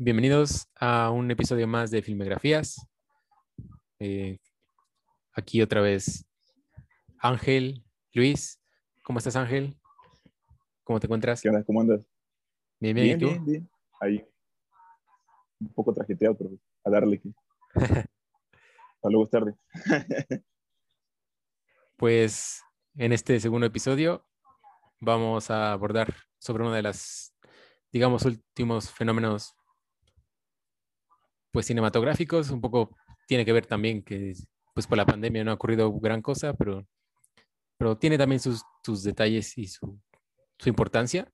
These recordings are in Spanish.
Bienvenidos a un episodio más de Filmografías. Eh, aquí otra vez Ángel, Luis. ¿Cómo estás, Ángel? ¿Cómo te encuentras? ¿Qué onda? ¿Cómo andas? Bien, bien. ¿Y tú? bien, bien. Ahí. Un poco trajeteado, pero a darle. Para luego es tarde. Pues en este segundo episodio vamos a abordar sobre uno de las, digamos, últimos fenómenos pues cinematográficos. Un poco tiene que ver también que pues por la pandemia no ha ocurrido gran cosa, pero, pero tiene también sus, sus detalles y su, su importancia,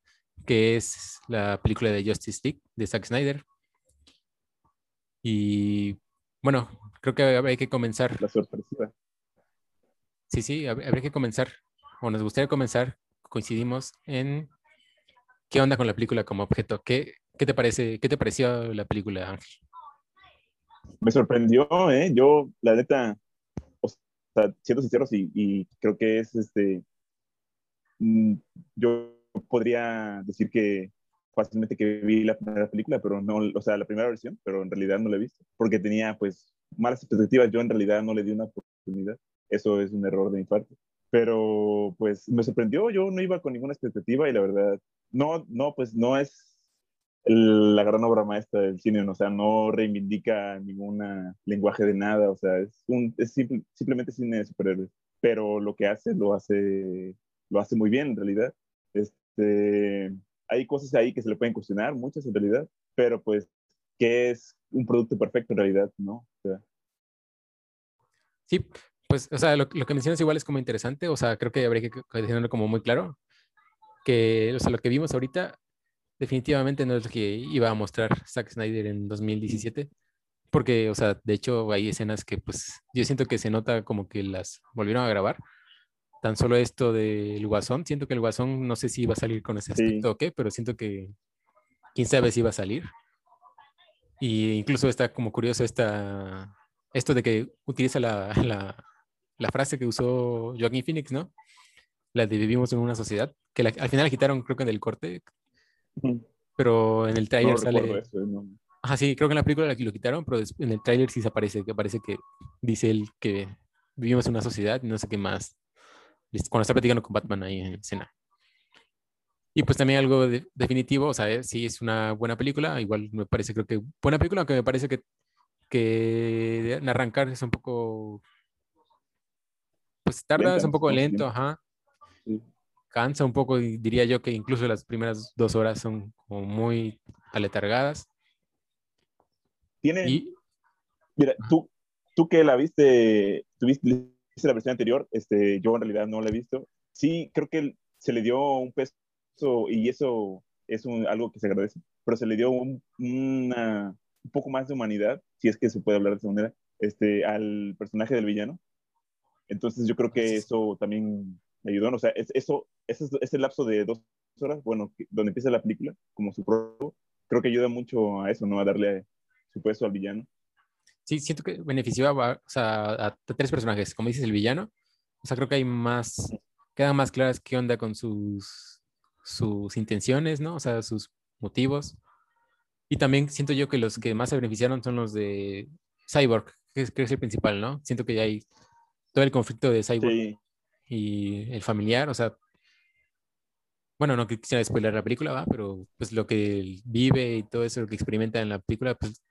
que es la película de Justice League de Zack Snyder. Y bueno, creo que hay que comenzar La sorpresiva. Sí, sí, hab- habría que comenzar, o nos gustaría comenzar, coincidimos en qué onda con la película como objeto. ¿Qué, qué te parece, qué te pareció la película, Ángel? Me sorprendió, ¿eh? Yo, la neta, siendo sinceros, y, y creo que es este. mm, Yo podría decir que fácilmente que vi la primera película, pero no, o sea, la primera versión, pero en realidad no la he visto, porque tenía pues malas expectativas. Yo en realidad no le di una oportunidad. Eso es un error de mi parte. Pero pues me sorprendió, yo no iba con ninguna expectativa y la verdad, no, no, pues no es la gran obra maestra del cine, o sea, no reivindica ningún lenguaje de nada, o sea, es, un, es simple- simplemente cine de superhéroes, pero lo que hace, lo hace, lo hace muy bien en realidad. Este, hay cosas ahí que se le pueden cuestionar, muchas en realidad, pero pues, ¿qué es un producto perfecto en realidad, no? Sí, pues, o sea, lo, lo que mencionas igual es como interesante, o sea, creo que habría que que tenerlo como muy claro, que, o sea, lo que vimos ahorita definitivamente no es lo que iba a mostrar Zack Snyder en 2017, porque, o sea, de hecho hay escenas que, pues, yo siento que se nota como que las volvieron a grabar. Tan solo esto del Guasón, siento que el Guasón no sé si iba a salir con ese Sí. aspecto o qué, pero siento que quién sabe si iba a salir. Y incluso está como curioso esta, esto de que utiliza la, la, la frase que usó Joaquin Phoenix, ¿no? La de vivimos en una sociedad, que la- al final la quitaron creo que en el corte, pero en el no tráiler recuerdo sale... eso, ¿no? Ajá, sí, creo que en la película la- lo quitaron, pero en el tráiler sí se aparece, que aparece que dice él que vivimos en una sociedad y no sé qué más. Cuando está platicando con Batman ahí en escena. Y pues también algo de- definitivo, o sea, eh, sí es una buena película, igual me parece, creo que buena película, aunque me parece que, que en arrancar es un poco, pues tarda, Lenta, es un ¿no? poco lento, ajá, Sí. Cansa un poco y diría yo que incluso las primeras dos horas son como muy aletargadas. Tiene, Y Mira, tú, tú que la viste, tuviste viste la versión anterior, este, yo en realidad no la he visto. Sí, creo que se le dio un peso y eso es un- algo que se agradece, pero se le dio un, una- un poco más de humanidad, si es que se puede hablar de esa manera, este, al personaje del villano. Entonces yo creo que eso también me ayudó, o sea, es, eso, ese, ese lapso de dos horas, bueno, donde empieza la película, como su prólogo, creo que ayuda mucho a eso, ¿no? A darle su peso al villano. Sí, siento que benefició a, va- o sea, a, a tres personajes, como dices, el villano. O sea, creo que hay más, quedan más claras qué onda con sus, sus intenciones, ¿no? O sea, sus motivos. Y también siento yo que los que más se beneficiaron son los de Cyborg, que es, que es el principal, ¿no? Siento que ya hay todo el conflicto de Cyborg Sí, y el familiar, o sea, bueno, no quisiera spoiler la película, ¿va? Pero pues lo que él vive y todo eso, lo que experimenta en la película, pues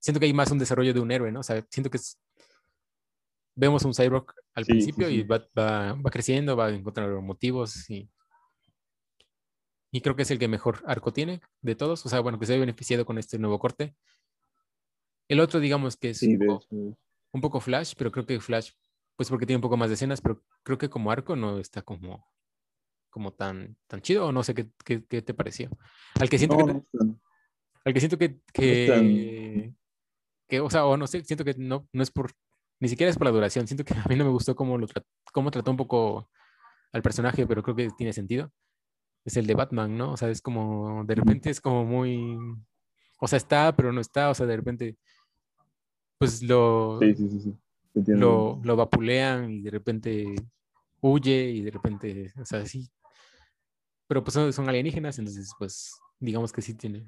siento que hay más un desarrollo de un héroe, ¿no? O sea, siento que es- vemos un cyborg al Sí, sí, principio y sí. va, va, va creciendo, va encontrando motivos y, y creo que es el que mejor arco tiene de todos, o sea, bueno, que se ha beneficiado con este nuevo corte. El otro, digamos que es sí, un poco, un poco Flash, pero creo que Flash, pues porque tiene un poco más de escenas, pero creo que como arco no está como, como tan, tan chido, o no sé qué, qué, qué te pareció. Al que siento No, que, no es tan- al que siento que, no es tan- que, o sea, o no sé, siento que no, no es por, ni siquiera es por la duración, siento que a mí no me gustó cómo, lo trat- cómo trató un poco al personaje, pero creo que tiene sentido. Es el de Batman, ¿no? O sea, es como, de repente es como muy, o sea, está, pero no está, o sea, de repente, pues lo, Sí, sí, sí, lo, lo vapulean y de repente huye y de repente, o sea, sí. Pero pues son, alienígenas, entonces, pues, digamos que sí tiene,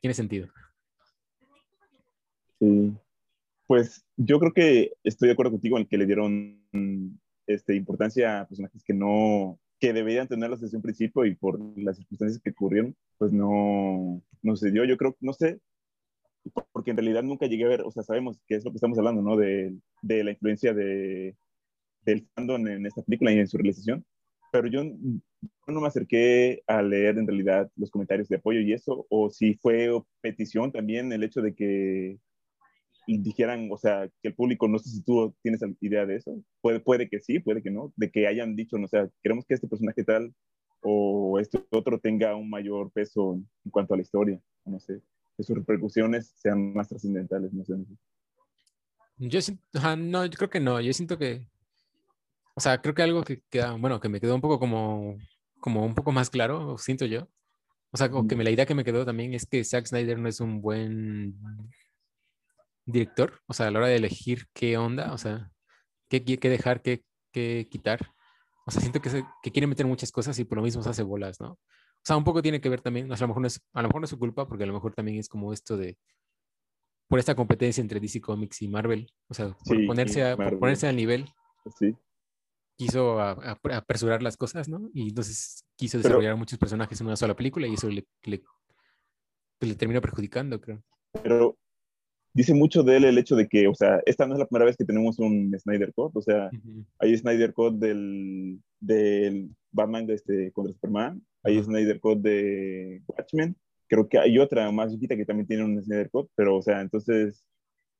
tiene sentido. Sí. Pues yo creo que estoy de acuerdo contigo en que le dieron este, importancia a personajes que no, que deberían tenerlos desde un principio y por las circunstancias que ocurrieron, pues no, no se dio. Yo creo, no sé, porque en realidad nunca llegué a ver, o sea, sabemos que es lo que estamos hablando, ¿no? De, de la influencia de, del fandom en esta película y en su realización, pero yo no me acerqué a leer en realidad los comentarios de apoyo y eso, o si fue petición también el hecho de que dijeran, o sea, que el público, no sé si tú tienes idea de eso, puede, puede que sí, puede que no, de que hayan dicho, no sé, queremos que este personaje tal o este otro tenga un mayor peso en cuanto a la historia, no sé, que sus repercusiones sean más trascendentales, no sé. Yo siento, no, yo creo que no, yo siento que, o sea, creo que algo que queda, bueno, que me quedó un poco como, como un poco más claro, siento yo, o sea, que me, la idea que me quedó también es que Zack Snyder no es un buen director, o sea, a la hora de elegir qué onda, o sea, qué, qué dejar, qué, qué quitar. O sea, siento que, se, que quiere meter muchas cosas y por lo mismo se hace bolas, ¿no? O sea, un poco tiene que ver también, a lo mejor no es, a lo mejor no es su culpa, porque a lo mejor también es como esto de, por esta competencia entre DC Comics y Marvel, o sea, por ponerse, a, ponerse al nivel. Sí. Quiso apresurar las cosas, ¿no? Y entonces quiso desarrollar muchos personajes en una sola película y eso le, le, le terminó perjudicando, creo. Pero dice mucho de él el hecho de que, o sea, esta no es la primera vez que tenemos un Snyder Cut, o sea, hay Snyder Cut del, del Batman de este, contra Superman, hay Snyder Cut de Watchmen, creo que hay otra más chiquita que también tiene un Snyder Cut, pero, o sea, entonces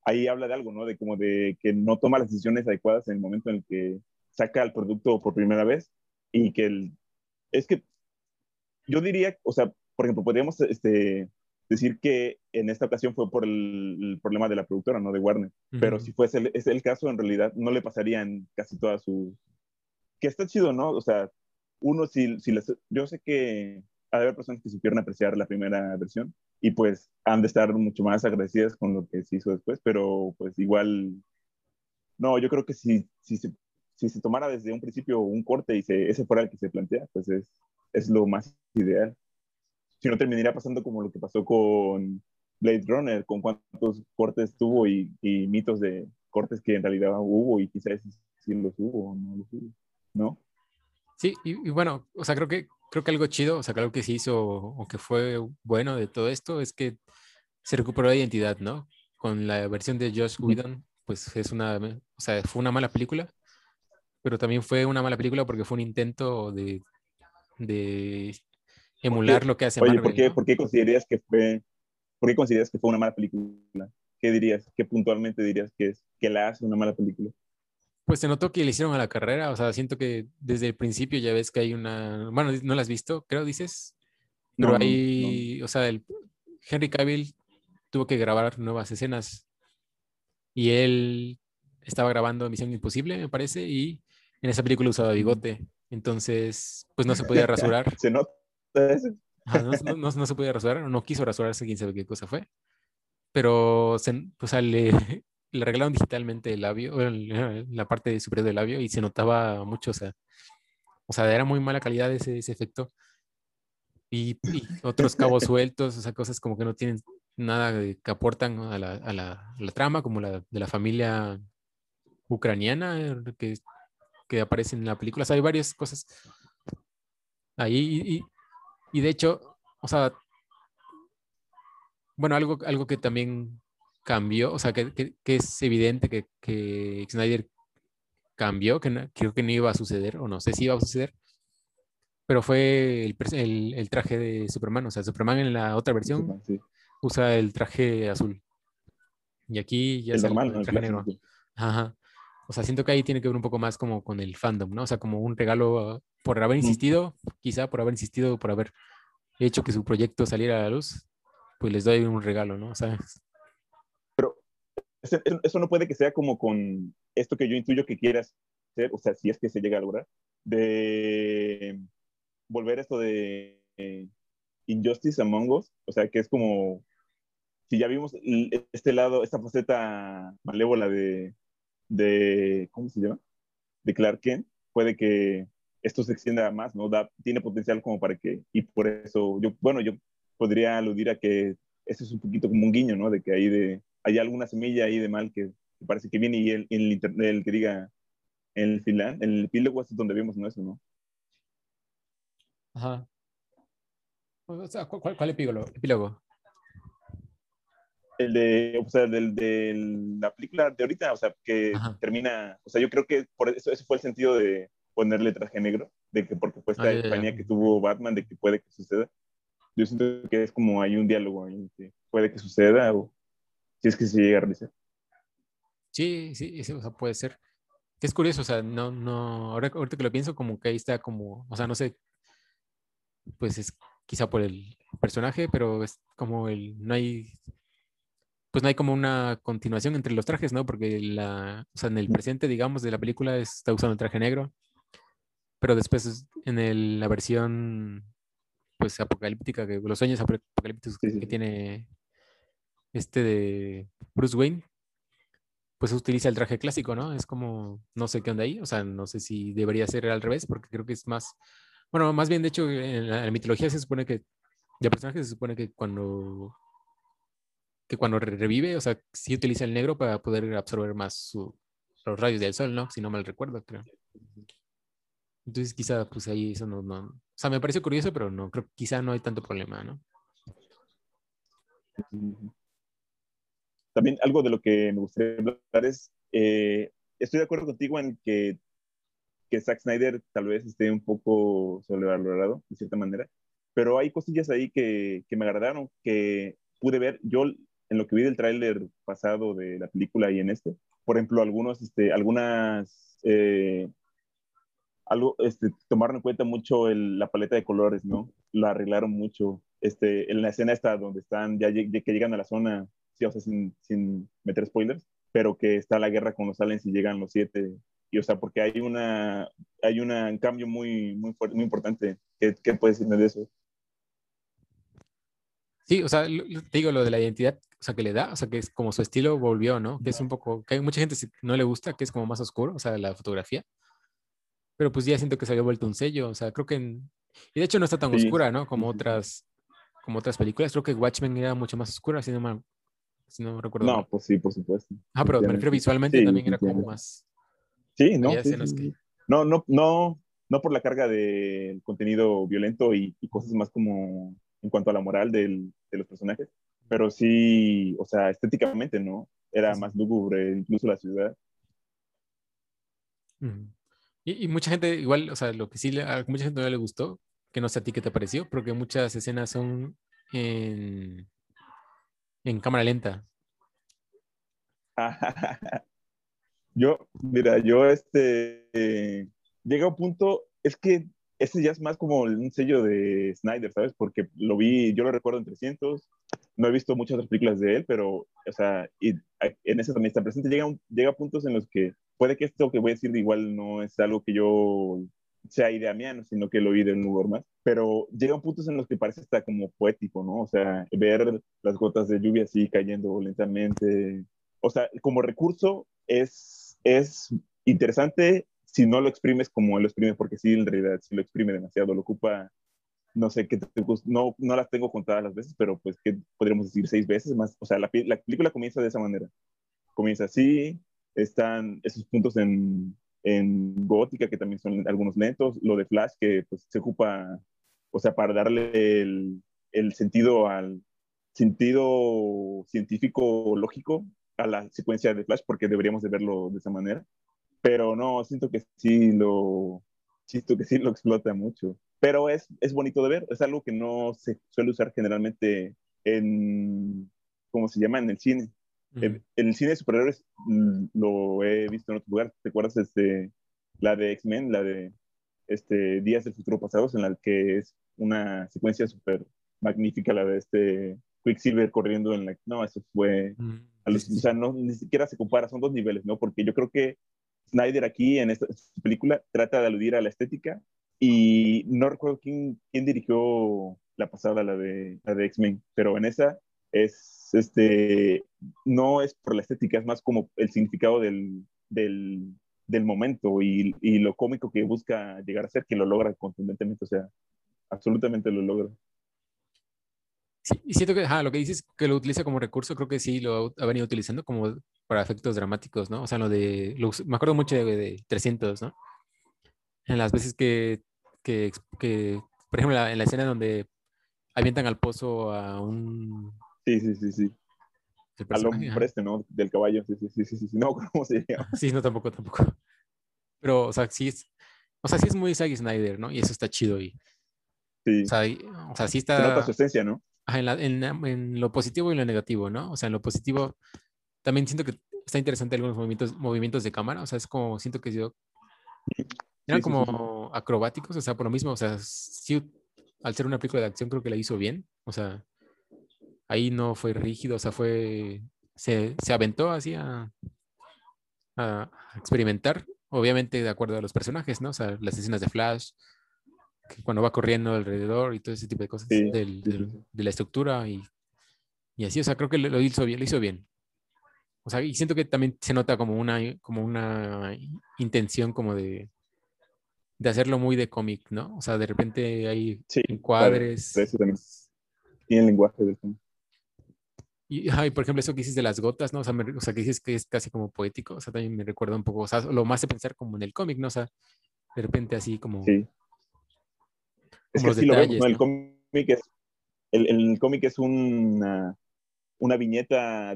ahí habla de algo, ¿no? De como de que no toma las decisiones adecuadas en el momento en el que saca el producto por primera vez y que el, es que yo diría, o sea, por ejemplo, podríamos este, decir que en esta ocasión fue por el, problema de la productora, no de Warner. Pero si fuese el, es el caso, en realidad no le pasaría en casi todas sus... Que está chido, ¿no? O sea, uno, si, si les... yo sé que ha de haber personas que supieron apreciar la primera versión y pues han de estar mucho más agradecidas con lo que se hizo después, pero pues igual, no, yo creo que si, si, se, si se tomara desde un principio un corte y se, ese fuera el que se plantea, pues es, es lo más ideal si no terminaría pasando como lo que pasó con Blade Runner, con cuántos cortes tuvo y, mitos de cortes que en realidad hubo y quizás sí los hubo o no los hubo, ¿no? Sí, y, bueno, o sea, creo que, creo que algo chido, o sea, algo que se hizo o que fue bueno de todo esto es que se recuperó la identidad, ¿no? Con la versión de Josh Whedon, pues es una, o sea, fue una mala película, pero también fue una mala película porque fue un intento de, de emular lo que hace Oye, ¿por qué, ¿por qué considerarías que fue, por qué consideras que fue una mala película? ¿Qué dirías? ¿Qué puntualmente dirías que es que la hace una mala película? Pues se notó que le hicieron a la carrera, o sea, siento que desde el principio ya ves que hay una, bueno, no la has visto, creo dices, pero hay, o sea, el Henry Cavill tuvo que grabar nuevas escenas y él estaba grabando Misión Imposible, me parece, y en esa película usaba bigote, entonces, pues no se podía rasurar. se nota no, se podía rasurar, no quiso rasurarse, quién sabe qué cosa fue. Pero se, o sea, le, le arreglaron digitalmente el labio, la parte superior del labio, y se notaba mucho, o sea, o sea era muy mala calidad ese, ese efecto. Y, otros cabos sueltos, o sea, cosas como que no tienen nada que aportan a la, a la, la trama, como la de la familia ucraniana que, que aparece en la película. O sea, hay varias cosas ahí. Y, y de hecho, o sea, bueno, algo, algo que también cambió, o sea, que, que, es evidente que, que, Snyder cambió, que creo que no iba a suceder, o no sé si iba a suceder, pero fue el, el, el traje de Superman, o sea, Superman en la otra versión usa el traje azul. Y aquí ya es el traje negro. Ajá. O sea, siento que ahí tiene que ver un poco más como con el fandom, ¿no? O sea, como un regalo por haber insistido, quizá por haber insistido, por haber hecho que su proyecto saliera a la luz, pues les doy un regalo, ¿no? O sea, Pero eso no puede que sea como con esto que yo intuyo que quieras hacer, o sea, si es que se llega a lograr, de volver esto de Injustice Among Us, o sea, que es como, si ya vimos este lado, esta faceta malévola de, de ¿cómo se llama? De Clark Kent, puede que esto se extienda más, ¿no? Da, tiene potencial como para que, y por eso, yo, bueno, yo podría aludir a que eso es un poquito como un guiño, ¿no? De que ahí de, hay alguna semilla ahí de mal que, parece que viene y el, el, el, que diga en el final, en el epílogo es donde vemos ¿no? eso, ¿no? Ajá. O sea, ¿cuál, cuál epílogo? El de, o sea, del, de la película de ahorita, o sea, que termina, o sea, yo creo que por eso, ese fue el sentido de ponerle traje negro, de que porque fue esta ah, compañía que tuvo Batman, de que puede que suceda. Yo siento que es como hay un diálogo ahí, que puede que suceda o si es que se llega a realizar. Sí, sí, o sea, puede ser. Es curioso, o sea, no, no, ahora, ahorita que lo pienso, como que ahí está como, o sea, no sé, pues es quizá por el personaje, pero es como el, no hay, pues no hay como una continuación entre los trajes, ¿no? Porque la, o sea, en el presente, digamos, de la película está usando el traje negro, pero después en el, la versión, pues apocalíptica, que los sueños apocalípticos que tiene este de Bruce Wayne, pues utiliza el traje clásico, ¿no? Es como, no sé qué onda ahí, o sea, no sé si debería ser al revés, porque creo que es más, bueno, más bien, de hecho, en la, mitología se supone que, de personaje se supone que cuando, que cuando revive, o sea, sí utiliza el negro para poder absorber más los rayos del sol, ¿no? Si no mal recuerdo, creo. Entonces, quizá, pues ahí eso no, o sea, me parece curioso, pero no, creo quizá no hay tanto problema, ¿no? También algo de lo que me gustaría hablar es, eh, estoy de acuerdo contigo en que, que Zack Snyder tal vez esté un poco sobrevalorado, de cierta manera, pero hay cosillas ahí que, que me agradaron, que pude ver yo en lo que vi del tráiler pasado de la película y en este. Por ejemplo, algunos, este, algunas... Eh, algo, este, tomaron en cuenta mucho la paleta de colores, ¿no? Lo arreglaron mucho. Este, en la escena esta donde están, ya, que llegan a la zona sí, o sea, sin, meter spoilers, pero que está la guerra con los aliens y llegan los siete. Y, o sea, porque hay una, hay un cambio muy, muy, importante. ¿Qué, qué puedes decirme de eso? Sí, o sea, te digo lo de la identidad, o sea, que le da, o sea, que es como su estilo volvió, ¿no? Que es un poco, que hay mucha gente que no le gusta, que es como más oscuro, o sea, la fotografía. Pero pues ya siento que se había vuelto un sello, o sea, creo que, y de hecho no está tan oscura, ¿no? Como otras, como otras películas. Creo que Watchmen era mucho más oscura, si no me si no recuerdo. No, pues sí, por supuesto. Ah, pero me refiero visualmente también era como más. Sí, no. No, no, no, no por la carga del contenido violento y, cosas más como en cuanto a la moral del, de los personajes, pero sí, o sea, estéticamente, ¿no? Era más lúgubre, incluso la ciudad. Y, y, mucha gente, igual, o sea, lo que sí a mucha gente no le gustó, que no sé a ti qué te pareció, porque muchas escenas son en, en cámara lenta. yo, mira, yo este, llega un punto, es que ese ya es más como un sello de Snyder, ¿sabes? Porque lo vi, yo lo recuerdo en 300, no he visto muchas otras películas de él, pero, o sea, y en ese también está presente. Llega, llega puntos en los que puede que esto que voy a decir igual no es algo que yo sea idea mía, sino que lo vi de un lugar más. Pero llegan puntos en los que parece hasta como poético, ¿no? O sea, ver las gotas de lluvia así cayendo lentamente. O sea, como recurso es, es interesante si no lo exprimes como él lo exprime, porque sí, en realidad, si lo exprime demasiado, lo ocupa, no sé, qué no, no las tengo contadas las veces, pero pues, ¿qué podríamos decir? Seis veces más. O sea, la, la película comienza de esa manera. Comienza así, están esos puntos en, en Gótica, que también son algunos lentos, lo de Flash, que pues, se ocupa, o sea, para darle el, el sentido al sentido científico lógico a la secuencia de Flash, porque deberíamos de verlo de esa manera. Pero no, siento que sí lo, siento que sí lo explota mucho. Pero es, es bonito de ver, es algo que no se suele usar generalmente en, ¿cómo se llama? En el cine. En, el cine de superhéroes mm, lo he visto en otro lugar. ¿Te acuerdas este, la de X-Men, la de este, Días del Futuro Pasados, en la que es una secuencia súper magnífica, la de este Quicksilver corriendo en la... No, eso fue... o sea, no, ni siquiera se compara, son dos niveles, ¿no? Porque yo creo que Snyder aquí en esta, película trata de aludir a la estética y no recuerdo quién, quién dirigió la pasada, la de, la de X-Men, pero en esa es este, no es por la estética, es más como el significado del, del, del momento y, y, lo cómico que busca llegar a ser, que lo logra contundentemente, o sea, absolutamente lo logra. Sí, y siento que lo que dices que lo utiliza como recurso, creo que sí lo ha venido utilizando como para efectos dramáticos, ¿no? O sea, lo de, me acuerdo mucho de, 300, ¿no? En las veces que, que, que por ejemplo, en la escena donde avientan al pozo a un... Sí, sí, sí, sí. Al hombre este, ¿no? Del caballo, sí, sí, sí, sí, sí, no, ¿cómo se llama? Sí, no, tampoco, tampoco. Pero, o sea, sí es, o sea, sí es muy Zack Snyder, ¿no? Y eso está chido y... Sí. O sea, o sea sí está... Se nota su esencia, ¿no? en, en, lo positivo y lo negativo, ¿no? O sea, en lo positivo también siento que está interesante algunos movimientos, movimientos de cámara, o sea, es como, siento que yo... Eran como acrobáticos, o sea, por lo mismo, o sea, sí, al ser una película de acción creo que la hizo bien, o sea, ahí no fue rígido, o sea, fue, se, se aventó así a, a, experimentar, obviamente de acuerdo a los personajes, ¿no? O sea, las escenas de Flash, que cuando va corriendo alrededor y todo ese tipo de cosas, del, de la estructura y, y, así, o sea, creo que lo hizo bien, lo hizo bien. O sea, y siento que también se nota como una, como una intención como de, de hacerlo muy de cómic, ¿no? O sea, de repente hay encuadres. Tiene lenguaje del cómic. Y, por ejemplo, eso que dices de las gotas, ¿no? O sea, o sea, que dices que es casi como poético, o sea, también me recuerda un poco, o sea, lo más de pensar como en el cómic, ¿no? O sea, de repente así como... Sí. Es que así lo vemos, ¿no? El cómic es, el, el cómic es una, una viñeta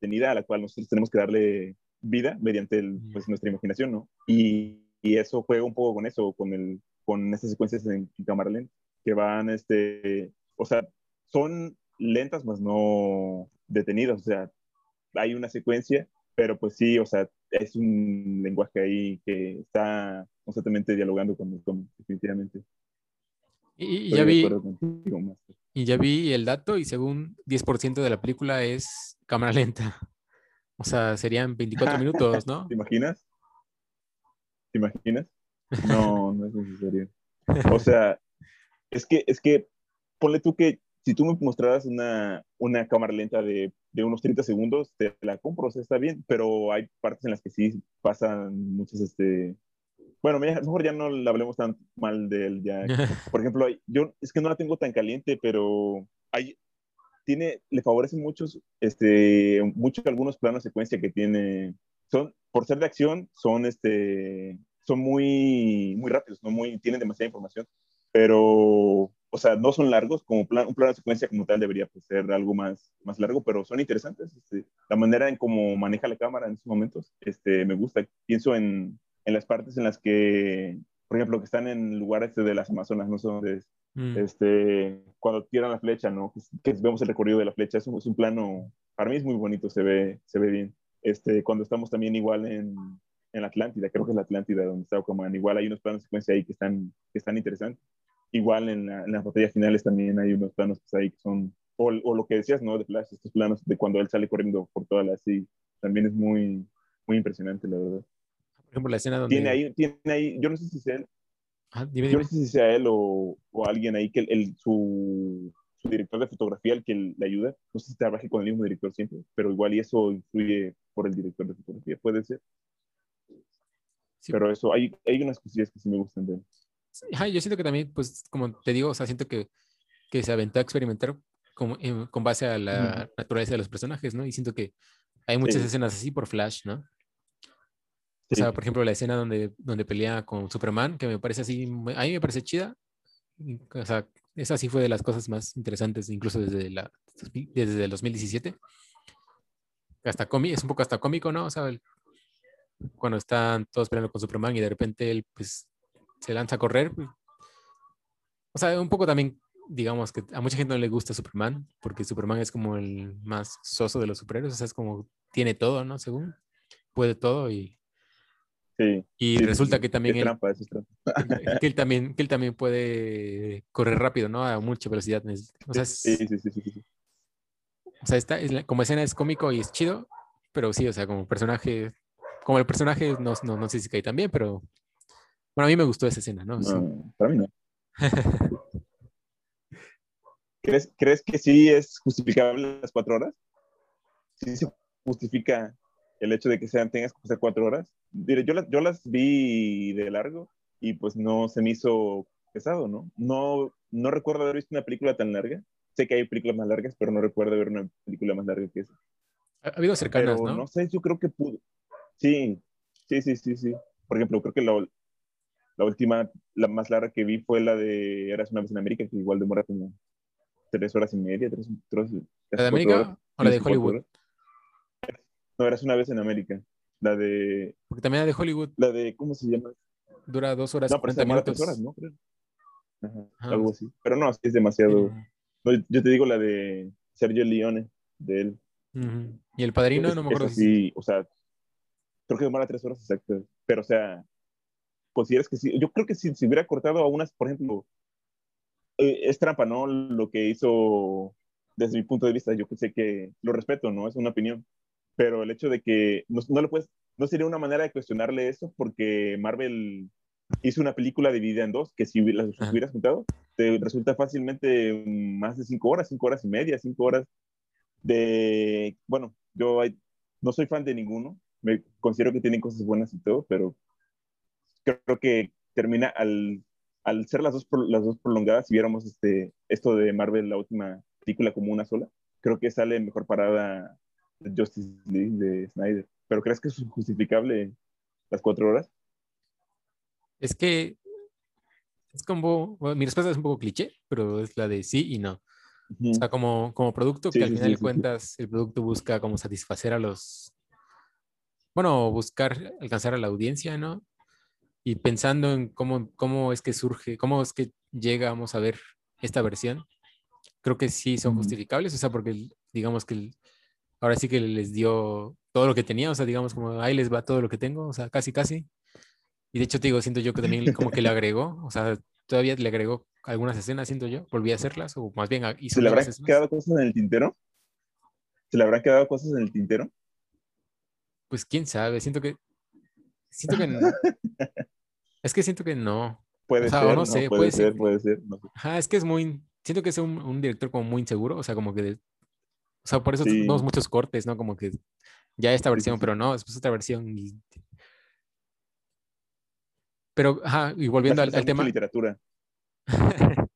detenida a la cual nosotros tenemos que darle vida mediante el, pues, nuestra imaginación, ¿no? Y, y, eso juega un poco con eso, con, el, con estas secuencias en, en cámara lenta, que van, este, o sea, son lentas, más no detenidas. O sea, hay una secuencia, pero pues sí, o sea, es un lenguaje ahí que está constantemente dialogando con el definitivamente. Y, ya vi, y ya vi el dato y según 10% de la película es cámara lenta. O sea, serían 24 minutos, ¿no? ¿Te imaginas? ¿Te imaginas? No, no es necesario. O sea, es que, es que, ponle tú que si tú me mostraras una, una cámara lenta de, de, unos 30 segundos, te la compro, o sea, está bien, pero hay partes en las que sí pasan muchas, este... Bueno, mejor ya no le hablemos tan mal de él, ya. Por ejemplo, yo es que no la tengo tan caliente, pero hay, tiene, le favorecen muchos, este, mucho algunos planos secuencia que tiene, son, por ser de acción, son, este, son muy, muy rápidos, no muy, tienen demasiada información, pero o sea, no son largos, como plan, un plano secuencia como tal debería pues, ser algo más, más largo, pero son interesantes. Este, la manera en cómo maneja la cámara en esos momentos, este, me gusta. Pienso en, en las partes en las que, por ejemplo, que están en lugares de las Amazonas, no sé dónde es, mm. este, cuando tiran la flecha, ¿no? Que, vemos el recorrido de la flecha, es un, es un, plano, para mí es muy bonito, se ve, se ve bien. Este, cuando estamos también igual en, en la Atlántida, creo que es la Atlántida donde está Aquaman, igual hay unos planos de secuencia ahí que están, que están interesantes igual en, las batallas finales también hay unos planos que ahí que son, o, lo que decías, ¿no? De Flash, estos planos de cuando él sale corriendo por toda la así, también es muy, muy impresionante, la verdad. Por ejemplo, la escena donde... Tiene ahí, tiene ahí yo no sé si sea ah, yo no sé si sea él o, o alguien ahí que el, su, su, director de fotografía, el que le ayuda, no sé si trabaje con el mismo director siempre, pero igual y eso influye por el director de fotografía, puede ser. Pero eso, hay, hay unas cosillas que sí me gustan de él. Yo siento que también, pues, como te digo, o sea, siento que, que se aventó a experimentar con, con base a la naturaleza de los personajes, ¿no? Y siento que hay muchas escenas así por Flash, ¿no? O sea, por ejemplo, la escena donde, donde pelea con Superman, que me parece así, a mí me parece chida. O sea, esa sí fue de las cosas más interesantes, incluso desde, la, desde el 2017. Hasta cómico, es un poco hasta cómico, ¿no? O sea, cuando están todos peleando con Superman y de repente él, pues, se lanza a correr. Pues. O sea, un poco también, digamos que a mucha gente no le gusta Superman, porque Superman es como el más soso de los superhéroes, o sea, es como tiene todo, ¿no? Según, puede todo y... Sí, y resulta que también él, que él también que él también puede correr rápido, ¿no? A mucha velocidad. O sea, sí, sí, sí, sí, O sea, está, como escena es cómico y es chido, pero sí, o sea, como personaje, como el personaje, no, no, no sé si cae tan bien, pero bueno, a mí me gustó esa escena, ¿no? para mí no. ¿Crees, ¿Crees que sí es justificable las cuatro horas? ¿Sí se justifica el hecho de que sean, tengas que pasar cuatro horas? Yo, yo las vi de largo y pues no se me hizo pesado, ¿no? No, no recuerdo haber visto una película tan larga sé que hay películas más largas, pero no recuerdo ver una película más larga que esa. Ha ha habido cercanas, Pero ¿no? no sé, yo creo que pudo. Sí, sí, sí, sí, sí. Por ejemplo, creo que la, la última, la más larga que vi fue la de Eras una vez en América, que igual demora como tres horas y media, tres, tres, ¿La de América horas, o la de Hollywood? horas. No, Eras una vez en América. La de, Porque también la de Hollywood la de, ¿cómo se llama? dura dos horas, No, pero se 40 demora minutos. tres horas, ¿no? Ajá, Ajá. algo así. Pero no, sí es demasiado. Yo te digo la de Sergio Leone, de él. Y el padrino, Es- no me acuerdo si así, o sea, creo que demora tres horas exactas. Pero, o sea, consideras que sí. Yo creo que si se hubiera cortado a unas, por ejemplo, eh, es trampa, ¿no? Lo que hizo desde mi punto de vista. Yo sé que lo respeto, ¿no? Es una opinión. Pero el hecho de que no, no lo puedes, no sería una manera de cuestionarle eso porque Marvel hizo una película dividida en dos, que si las Ajá. hubieras juntado, te resulta fácilmente más de cinco horas, cinco horas y media, cinco horas de, bueno, yo hay- no soy fan de ninguno, me considero que tienen cosas buenas y todo, pero creo que termina al, al ser las dos, las dos prolongadas, si viéramos este, esto de Marvel, la última película como una sola, creo que sale mejor parada Justice League de Snyder. ¿Pero crees que es justificable las cuatro horas? Es que es como, bueno, mi respuesta es un poco cliché, pero es la de sí y no. O sea, como, como producto, Sí, que al sí, final de sí, cuentas el producto busca como satisfacer a los, bueno, buscar alcanzar a la audiencia, ¿no? Y pensando en cómo, cómo es que surge, cómo es que llegamos a ver esta versión, creo que sí son justificables, o sea, porque digamos que el- ahora sí que les dio todo lo que tenía, o sea, digamos como ahí les va todo lo que tengo, o sea, casi, casi. Y de hecho, te digo, siento yo que también como que le agregó, o sea, todavía le agregó algunas escenas, siento yo, volví a hacerlas, o más bien hizo ¿Se le habrán escenas. quedado cosas en el tintero? ¿Se le habrán quedado cosas en el tintero? Pues quién sabe, siento que. Siento que. n- es que siento que no. Puede O sea, o ser, no no, sé, puede, puede ser, ser. puede ser. no. Ajá, es que es muy. Siento que es un, un director como muy inseguro, o sea, como que. de- o sea, por eso Sí. vemos muchos cortes, ¿no? Como que ya esta versión, pero no, después otra versión. y- Pero, ajá, y volviendo al, al tema. literatura.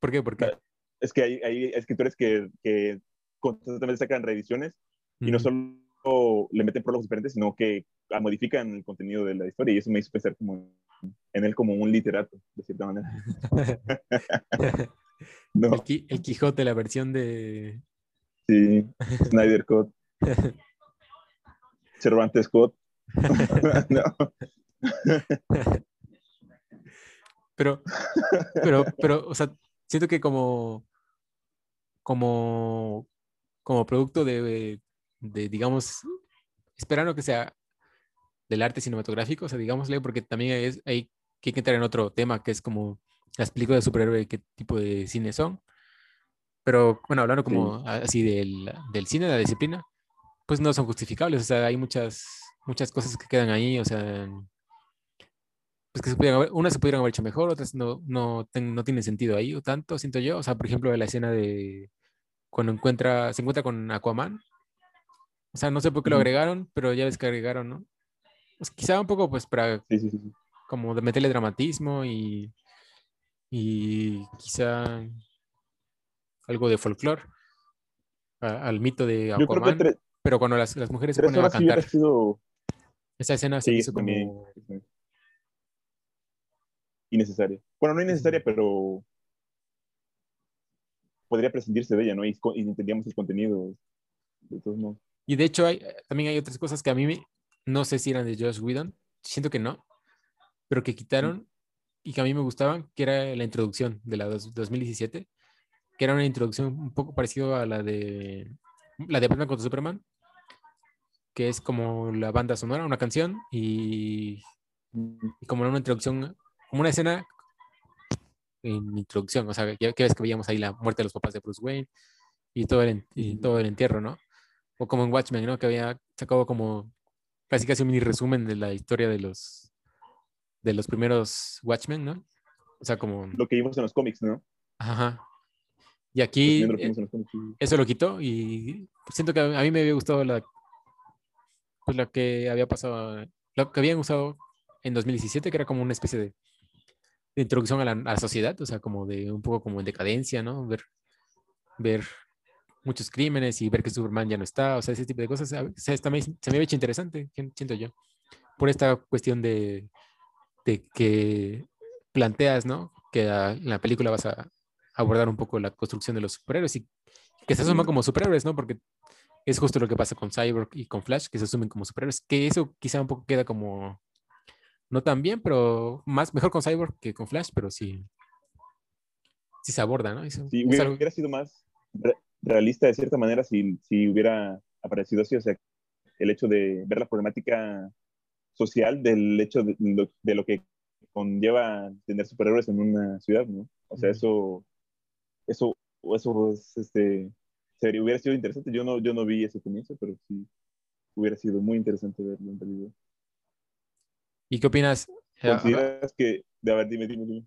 ¿Por qué? ¿Por qué? Es que hay, hay escritores que, que constantemente sacan reediciones y no solo le meten prólogos diferentes, sino que ah, modifican el contenido de la historia y eso me hizo pensar como en él como un literato, de cierta manera. No, el, Qui- el Quijote, la versión de. Sí, Snyder Cut, Cervantes Cut. Pero, pero, pero, o sea, siento que como, como, como producto de, de, digamos, esperando que sea del arte cinematográfico, o sea, digámosle, porque también es, hay que entrar en otro tema, que es como las películas de superhéroe, qué tipo de cine son. Pero, bueno, hablando como a- así del, del cine, de la disciplina, pues no son justificables, o sea, hay muchas, muchas cosas que quedan ahí, o sea, pues que se pudieran haber, unas se pudieran haber hecho mejor, otras no, no, ten- no tienen sentido ahí o tanto, siento yo. O sea, por ejemplo, la escena de cuando encuentra, se encuentra con Aquaman. O sea, no sé por qué lo agregaron, pero ya ves que agregaron, ¿no? Pues quizá un poco pues para sí, sí, sí, sí. como de meterle dramatismo y, y quizá algo de folclore al mito de Aquaman. Pero cuando las, las mujeres se ponen a cantar, sido esa escena se sí, hizo como... innecesaria. Bueno, no innecesaria, pero podría prescindirse de ella, ¿no? Y entendíamos el contenido. De todos modos. Y de hecho, hay, también hay otras cosas que a mí me- no sé si eran de Josh Whedon, siento que no, pero que quitaron y que a mí me gustaban, que era la introducción de la dos- 2017, que era una introducción un poco parecida a la de la de Batman contra Superman, que es como la banda sonora, una canción y, y como una introducción, como una escena en introducción, o sea, que, que ves que veíamos ahí la muerte de los papás de Bruce Wayne y todo el, y todo el entierro, ¿no? O como en Watchmen, ¿no? Que había sacado como casi casi un mini resumen de la historia de los de los primeros Watchmen, ¿no? O sea, como Lo que vimos en los cómics, ¿no? ajá. Y aquí eso lo quitó y siento que a mí me había gustado la pues lo que había pasado, lo que habían usado en 2017, que era como una especie de, de introducción a la, a la sociedad, o sea, como de un poco como en decadencia, ¿no? Ver ver muchos crímenes y ver que Superman ya no está, o sea, ese tipo de cosas, o sea, también se me ha hecho interesante, siento yo, por esta cuestión de, de que planteas, ¿no? Que en la película vas a abordar un poco la construcción de los superhéroes y que se asuman como superhéroes, ¿no? Porque es justo lo que pasa con Cyborg y con Flash, que se asumen como superhéroes, que eso quizá un poco queda como no tan bien, pero más mejor con Cyborg que con Flash, pero sí, sí se aborda, ¿no? sí, hubiera, sido más realista de cierta manera si, si hubiera aparecido así, o sea, el hecho de ver la problemática social del hecho de, de lo que conlleva tener superhéroes en una ciudad, ¿no? O sea, eso, eso, eso es, este, sería, hubiera sido interesante. Yo no, yo no vi ese comienzo, pero sí hubiera sido muy interesante verlo en realidad. ¿Y qué opinas? ¿Consideras que, a ver, dime, dime, dime.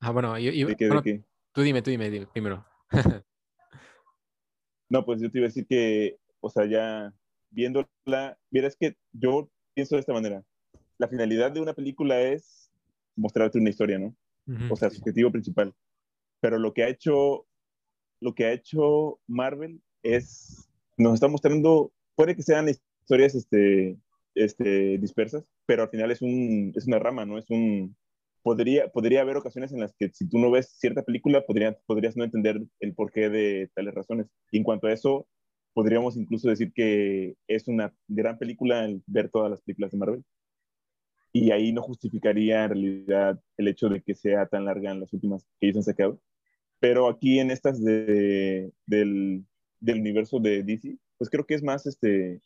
Ah, bueno, yo, ¿De qué, de qué? tú dime, tú dime, dime primero. no, pues yo te iba a decir que, o sea, ya viéndola, mira, es que yo pienso de esta manera. La finalidad de una película es mostrarte una historia, ¿no? O sea, su objetivo principal. Pero lo que ha hecho, lo que ha hecho Marvel es, nos está mostrando, puede que sean historias este, este, dispersas, pero al final es, un, es una rama, ¿no? Es un, podría, podría haber ocasiones en las que si tú no ves cierta película, podría, podrías no entender el porqué de tales razones. Y en cuanto a eso, podríamos incluso decir que es una gran película el ver todas las películas de Marvel. Y ahí no justificaría en realidad el hecho de que sea tan larga en las últimas que ellos han sacado. Pero aquí en estas de, del, del universo de DC, pues creo que es más, este,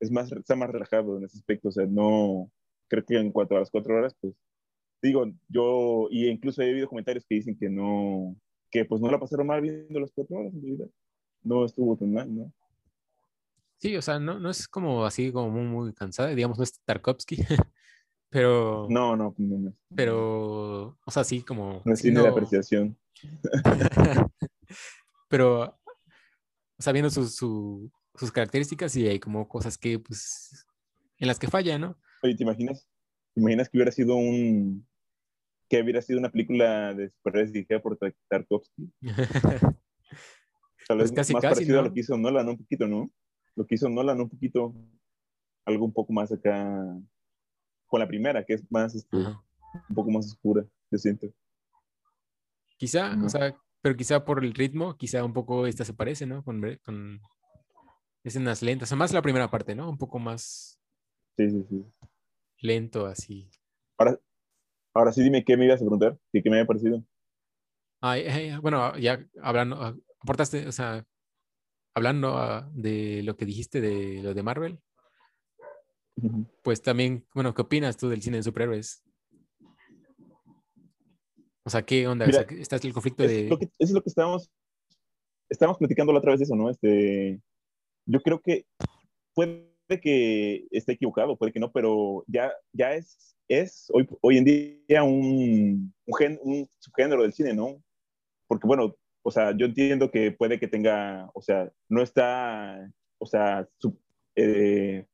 es más, está más relajado en ese aspecto. O sea, no, creo que en cuanto a las cuatro horas, pues, digo, yo, y incluso he oído comentarios que dicen que no, que pues no la pasaron mal viendo las cuatro horas en realidad. No estuvo tan mal, ¿no? Sí, o sea, no, no es como así como muy, muy cansada, digamos, no es Tarkovsky, pero... No, no, no, Pero, o sea, sí, como... No es cine de apreciación. pero, o sea, viendo sus, sus características y hay como cosas que, pues, en las que falla, ¿no? Oye, ¿te imaginas? ¿Te imaginas que hubiera sido un... que hubiera sido una película de superhéroes dirigida por Tarkovsky? Tal vez pues casi, más casi, parecido a lo que hizo Nolan, un poquito, ¿no? Lo que hizo Nolan un poquito, algo un poco más acá, con la primera, que es más, este, un poco más oscura, yo siento. Quizá, o sea, pero quizá por el ritmo, quizá un poco esta se parece, ¿no? Con, con escenas lentas, o sea, más la primera parte, ¿no? Un poco más sí, sí, sí. lento, así. Ahora, ahora sí dime qué me ibas a preguntar, qué, qué me había parecido. Ay, bueno, ya hablando, ah, aportaste, o sea, hablando ah, de lo que dijiste de lo de Marvel, pues también, bueno, ¿qué opinas tú del cine de superhéroes? O sea, ¿qué onda? Mira, ¿Está el conflicto de...? eso es lo que estábamos, estábamos platicando la otra vez de eso, ¿no? Este, yo creo que puede que esté equivocado, puede que no, pero ya, ya es, es hoy, hoy en día un, un, gen, un subgénero del cine, ¿no? Porque bueno, o sea, yo entiendo que puede que tenga, o sea, no está, o sea, eh,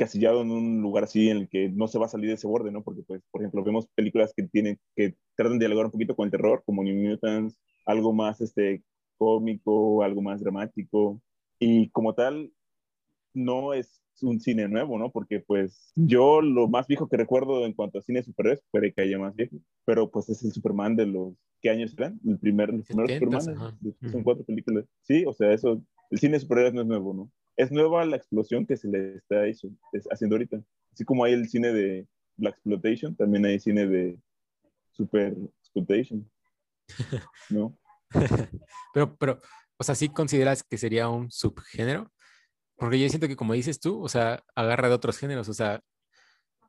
encasillado en un lugar así en el que no se va a salir de ese borde, ¿no? Porque, pues, por ejemplo, vemos películas que tienen, que tratan de dialogar un poquito con el terror, como New Mutants, algo más, este, cómico, algo más dramático, y como tal, no es un cine nuevo, ¿no? Porque, pues, yo lo más viejo que recuerdo en cuanto a cine superhéroes, puede que haya más viejo, pero, pues, es el Superman de los ¿qué años eran? El primer, los primeros Superman, son cuatro películas. Sí, o sea, eso, el cine superhéroes no es nuevo, ¿no? Es nueva la explosión que se le está haciendo ahorita. Así como hay el cine de Black Exploitation, también hay cine de Super Exploitation, ¿no? pero, pero, o sea, ¿sí consideras que sería un subgénero? Porque yo siento que, como dices tú, o sea, agarra de otros géneros, o sea,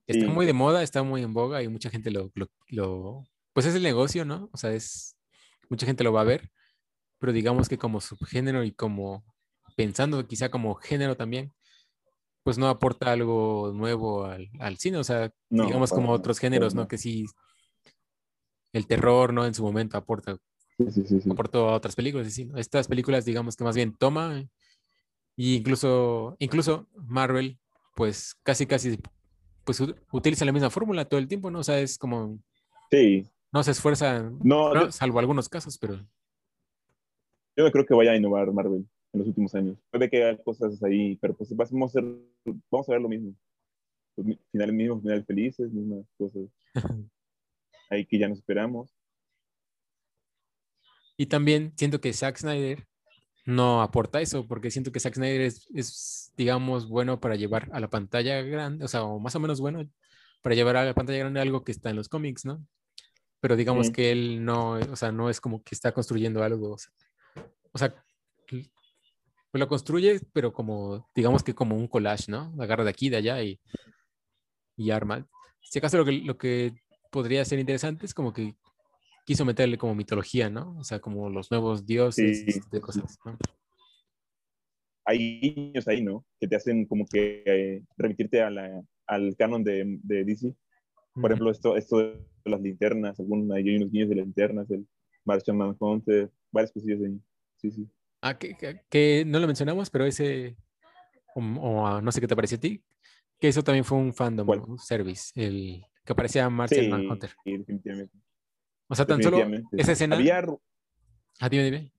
está muy de moda, está muy en boga y mucha gente lo, lo pues es el negocio, ¿no? O sea, es, mucha gente lo va a ver, pero digamos que como subgénero y como pensando quizá como género también, pues no aporta algo nuevo al, al cine, o sea, digamos como otros géneros, ¿no? Que sí, el terror, ¿no? En su momento aporta, sí, sí, sí, aportó a otras películas, sí, estas películas digamos que más bien toma, e incluso, incluso Marvel, pues casi, casi, pues utiliza la misma fórmula todo el tiempo, ¿no? O sea, es como... Sí, no se esfuerzan, no, salvo algunos casos, pero. yo no creo que vaya a innovar Marvel en los últimos años. Puede que haya cosas ahí, pero pues vamos a, hacer, vamos a ver lo mismo. Pues, finales mismos, finales felices, mismas cosas. ahí que ya nos esperamos. Y también siento que Zack Snyder no aporta eso, porque siento que Zack Snyder es, es, digamos, bueno para llevar a la pantalla grande, o sea, o más o menos bueno para llevar a la pantalla grande algo que está en los cómics, ¿no? Pero digamos que él no, o sea, no es como que está construyendo algo, o sea, o sea pues lo construye, pero como, digamos que como un collage, ¿no? Agarra de aquí, de allá y, y arma. Si acaso lo que, lo que podría ser interesante es como que quiso meterle como mitología, ¿no? O sea, como los nuevos dioses de cosas, ¿no? Hay niños ahí, ¿no? Que te hacen como que eh, remitirte a la, al canon de, de DC. Por ejemplo, esto, esto de las linternas, algún, hay unos niños de linternas, el Martian Manhunter, varias cosillas ahí. Sí, sí. Ah, que, que, no lo mencionamos, pero ese, o, ah, no sé qué te pareció a ti, que eso también fue un fandom, un service, el que aparecía Martian Manhunter. Sí, definitivamente. O sea, tan solo esa escena. Había... Ah, dime, dime.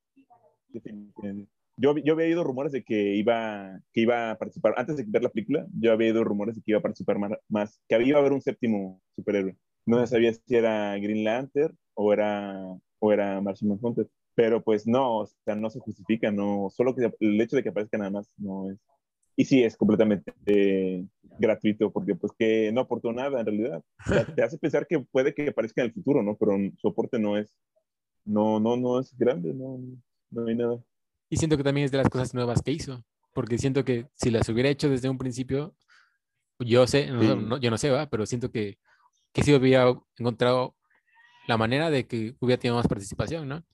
Yo, yo había oído rumores de que iba, que iba a participar, antes de ver la película, yo había oído rumores de que iba a participar más, que había a haber un séptimo superhéroe. No sabía si era Green Lantern o era, o era Martian Manhunter. Pero pues no, o sea, no se justifica, no, solo que el hecho de que aparezca nada más no es. Y sí, es completamente gratuito, porque pues que no aportó nada en realidad. te hace pensar que puede que aparezca en el futuro, ¿no? Pero su aporte no es, no, no, no es grande, no, no hay nada. Y siento que también es de las cosas nuevas que hizo, porque siento que si las hubiera hecho desde un principio, yo sé, no, yo no sé, ¿va? pero siento que, que sí hubiera encontrado la manera de que hubiera tenido más participación, ¿no?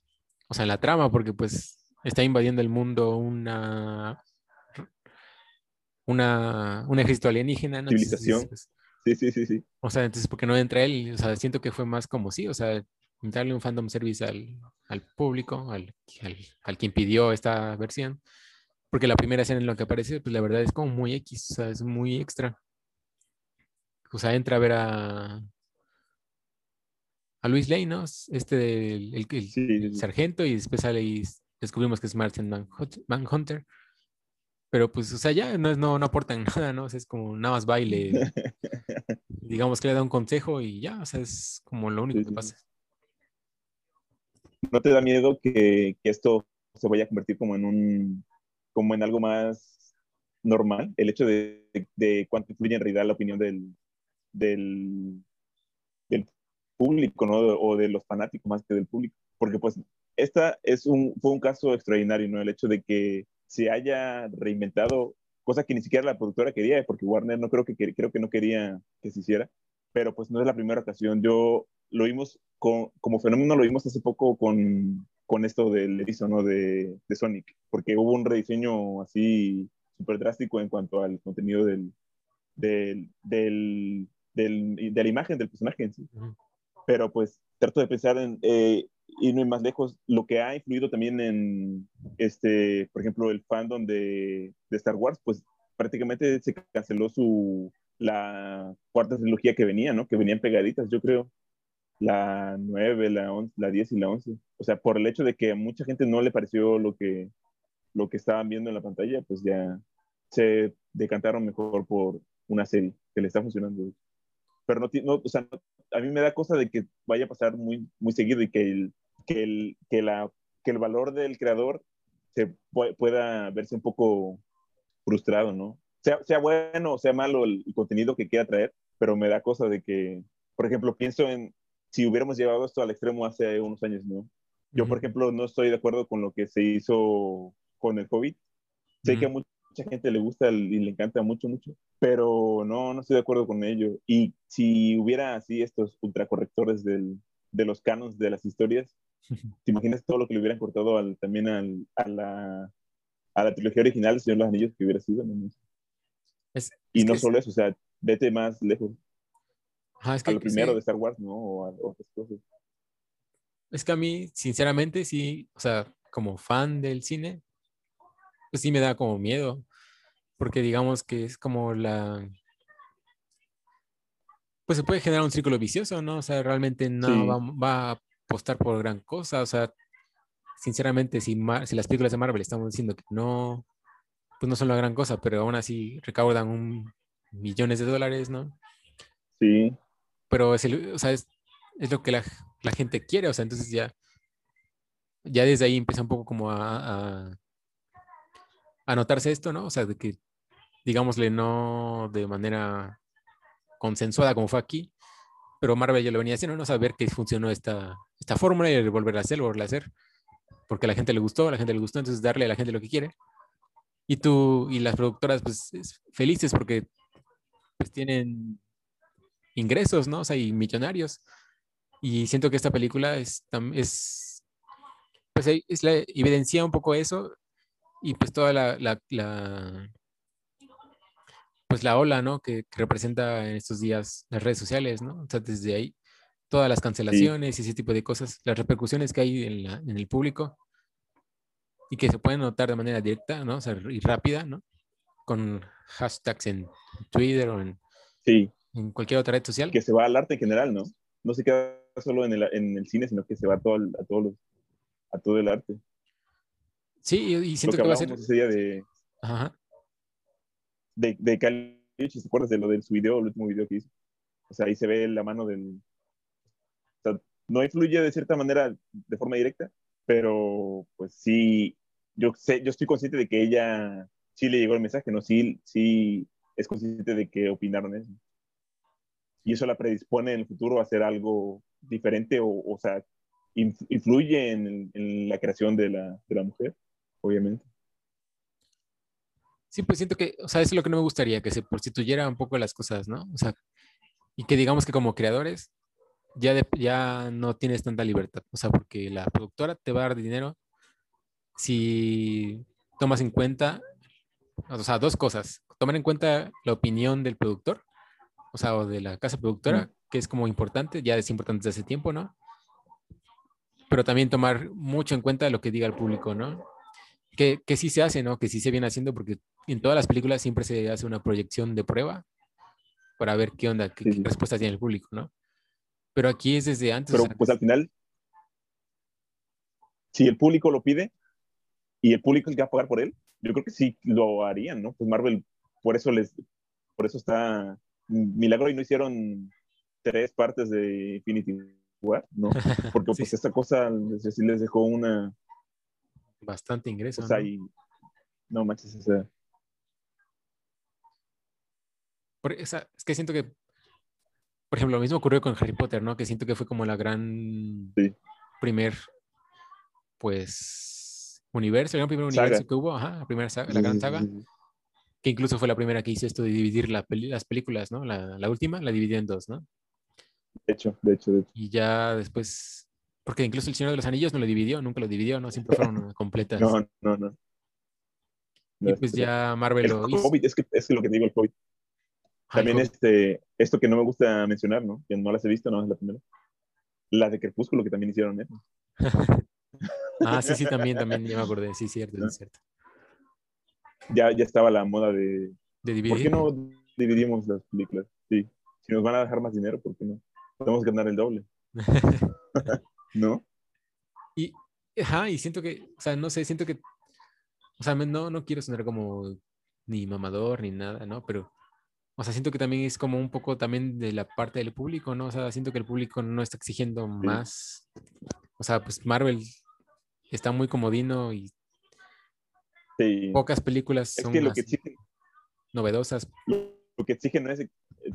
O sea, en la trama, porque pues está invadiendo el mundo una una, un ejército alienígena, ¿no? Civilización. Sí, sí, sí, sí. O sea, entonces, ¿por qué no entra él? O sea, siento que fue más como sí, o sea, darle un fandom service al, al público, al, al, al, que impidió esta versión. Porque la primera escena en la que aparece, pues la verdad es como muy X, o sea, es muy extra. O sea, entra a ver a, a Luis Lane, ¿no? Este, el, el, sargento, y después sale y descubrimos que es Martin Manhunter. Pero pues, o sea, ya no, no, no aportan nada, ¿no? es como nada más baile. digamos que le da un consejo y ya, o sea, es como lo único que pasa. ¿No te da miedo que, que, esto se vaya a convertir como en un, como en algo más normal? El hecho de, de cuánto influye en realidad la opinión del, del público, ¿no? O de los fanáticos más que del público. Porque pues esta es un, fue un caso extraordinario, ¿no? El hecho de que se haya reinventado, cosa que ni siquiera la productora quería, porque Warner no creo que, creo que no quería que se hiciera, pero pues no es la primera ocasión. Yo lo vimos con, como fenómeno, lo vimos hace poco con, con esto del erizo, ¿no? De, de, Sonic, porque hubo un rediseño así súper drástico en cuanto al contenido del, del, del, de la imagen del personaje en sí. Pero pues trato de pensar en, eh, y no ir más lejos, lo que ha influido también en, este, por ejemplo, el fandom de, de Star Wars, pues prácticamente se canceló su, la cuarta trilogía que venía, ¿no? Que venían pegaditas, yo creo. La 9, la 11, la 10 y la 11. O sea, por el hecho de que a mucha gente no le pareció lo que, lo que estaban viendo en la pantalla, pues ya se decantaron mejor por una serie que le está funcionando. Pero no, no o sea, a mí me da cosa de que vaya a pasar muy, muy seguido y que el, que el, que la, que el valor del creador se pueda verse un poco frustrado, ¿no? Sea, sea bueno o sea malo el, contenido que quiera traer, pero me da cosa de que, por ejemplo, pienso en si hubiéramos llevado esto al extremo hace unos años, ¿no? Yo, por ejemplo, no estoy de acuerdo con lo que se hizo con el COVID. Sé que a mucha gente le gusta y le encanta mucho, mucho, pero no, no estoy de acuerdo con ello. Y si hubiera así estos ultracorrectores del, de los canos de las historias, ¿Te imaginas todo lo que le hubieran cortado al, también al, a, la, a la trilogía original de Señor de los Anillos que hubiera sido? y no solo eso, o sea, vete más lejos. es que, a lo primero de Star Wars, ¿no? O a, otras cosas. Es que a mí, sinceramente, sí, o sea, como fan del cine, pues sí me da como miedo, porque digamos que es como la... Pues se puede generar un círculo vicioso, ¿no? O sea, realmente no va, va, apostar por gran cosa. O sea, sinceramente, si, si las películas de Marvel estamos diciendo que no, pues no son la gran cosa, pero aún así recaudan un, millones de dólares, ¿no? Sí. Pero es, o sea, es, es, lo que la, la, gente quiere, o sea, entonces ya, ya desde ahí empieza un poco como a, a, a notarse esto, ¿no? O sea, de que, digámosle, no de manera consensuada como fue aquí, pero Marvel ya lo venía haciendo, ¿no? Saber que funcionó esta, esta fórmula y volver a hacer, volver a hacer, porque a la gente le gustó, a la gente le gustó, entonces darle a la gente lo que quiere. Y tú y las productoras, pues, felices porque pues tienen ingresos, ¿no? O sea, y millonarios. Y siento que esta película es, es pues es la, evidencia un poco eso y pues toda la, la, la pues la ola, ¿no? Que, representa en estos días las redes sociales, ¿no? O sea, desde ahí, todas las cancelaciones y ese tipo de cosas, las repercusiones que hay en, la, en, el público y que se pueden notar de manera directa, ¿no? O sea, y rápida, ¿no? Con hashtags en Twitter o en, sí. en cualquier otra red social. Que se va al arte en general, ¿no? No se queda solo en el, en el cine, sino que se va a todo, el, a, todo a todo el arte. Sí, y siento que, va a ser... Ese día de... Ajá de, de Cali, ¿te acuerdas de lo de su video, el último video que hizo? O sea, ahí se ve la mano del... O sea, no influye de cierta manera de forma directa, pero pues sí, yo sé, yo estoy consciente de que ella sí le llegó el mensaje, ¿no? Sí, sí es consciente de que opinaron eso. Y eso la predispone en el futuro a hacer algo diferente o, o sea, influye en, en la creación de la, de la mujer, obviamente. Sí, pues siento que, o sea, eso es lo que no me gustaría, que se prostituyera un poco las cosas, ¿no? O sea, y que digamos que como creadores ya, ya no tienes tanta libertad, o sea, porque la productora te va a dar dinero si tomas en cuenta, o sea, dos cosas, tomar en cuenta la opinión del productor, o sea, o de la casa productora, que es como importante, ya es importante desde hace tiempo, ¿no? Pero también tomar mucho en cuenta lo que diga el público, ¿no? Que, que sí se hace, ¿no? Que sí se viene haciendo, porque en todas las películas siempre se hace una proyección de prueba para ver qué onda, qué, respuesta tiene el público, ¿no? Pero aquí es desde antes. Pero pues al final, si el público lo pide y el público es que va a pagar por él, yo creo que sí lo harían, ¿no? Pues Marvel, por eso les, por eso está milagro y no hicieron tres partes de Infinity War, ¿no? Porque pues esta cosa les, les dejó una bastante ingreso. O sea, ¿no? y no manches, o sea, es que siento que, por ejemplo, lo mismo ocurrió con Harry Potter, ¿no? Que siento que fue como la gran primer, pues, universo, el gran primer universo que hubo, ajá, la primera saga, la gran saga, que incluso fue la primera que hizo esto de dividir las películas, ¿no? La, la, última la dividió en dos, ¿no? De hecho, de hecho, de hecho. Y ya después, porque incluso el Señor de los Anillos no lo dividió, nunca lo dividió, ¿no? Siempre fueron completas. no, no, no. Y pues ya Marvel lo hizo. es que es lo que digo el COVID. También este, esto que no me gusta mencionar, ¿no? Que no las he visto, no es la primera. La de Crepúsculo, que también hicieron, ¿eh? ah, sí, sí, también, también, ya me acordé, sí, cierto, es cierto. Ya, ya estaba la moda de... ¿De dividir? ¿Por qué no dividimos las películas? Sí. Si nos van a dejar más dinero, ¿por qué no? Podemos ganar el doble. ¿No? Y, ajá, y siento que, o sea, no sé, siento que, o sea, no, no quiero sonar como ni mamador ni nada, ¿no? Pero o sea, siento que también es como un poco también de la parte del público, ¿no? O sea, siento que el público no está exigiendo más. O sea, pues Marvel está muy comodino y pocas películas son que lo que exigen, novedosas. Lo que exigen no es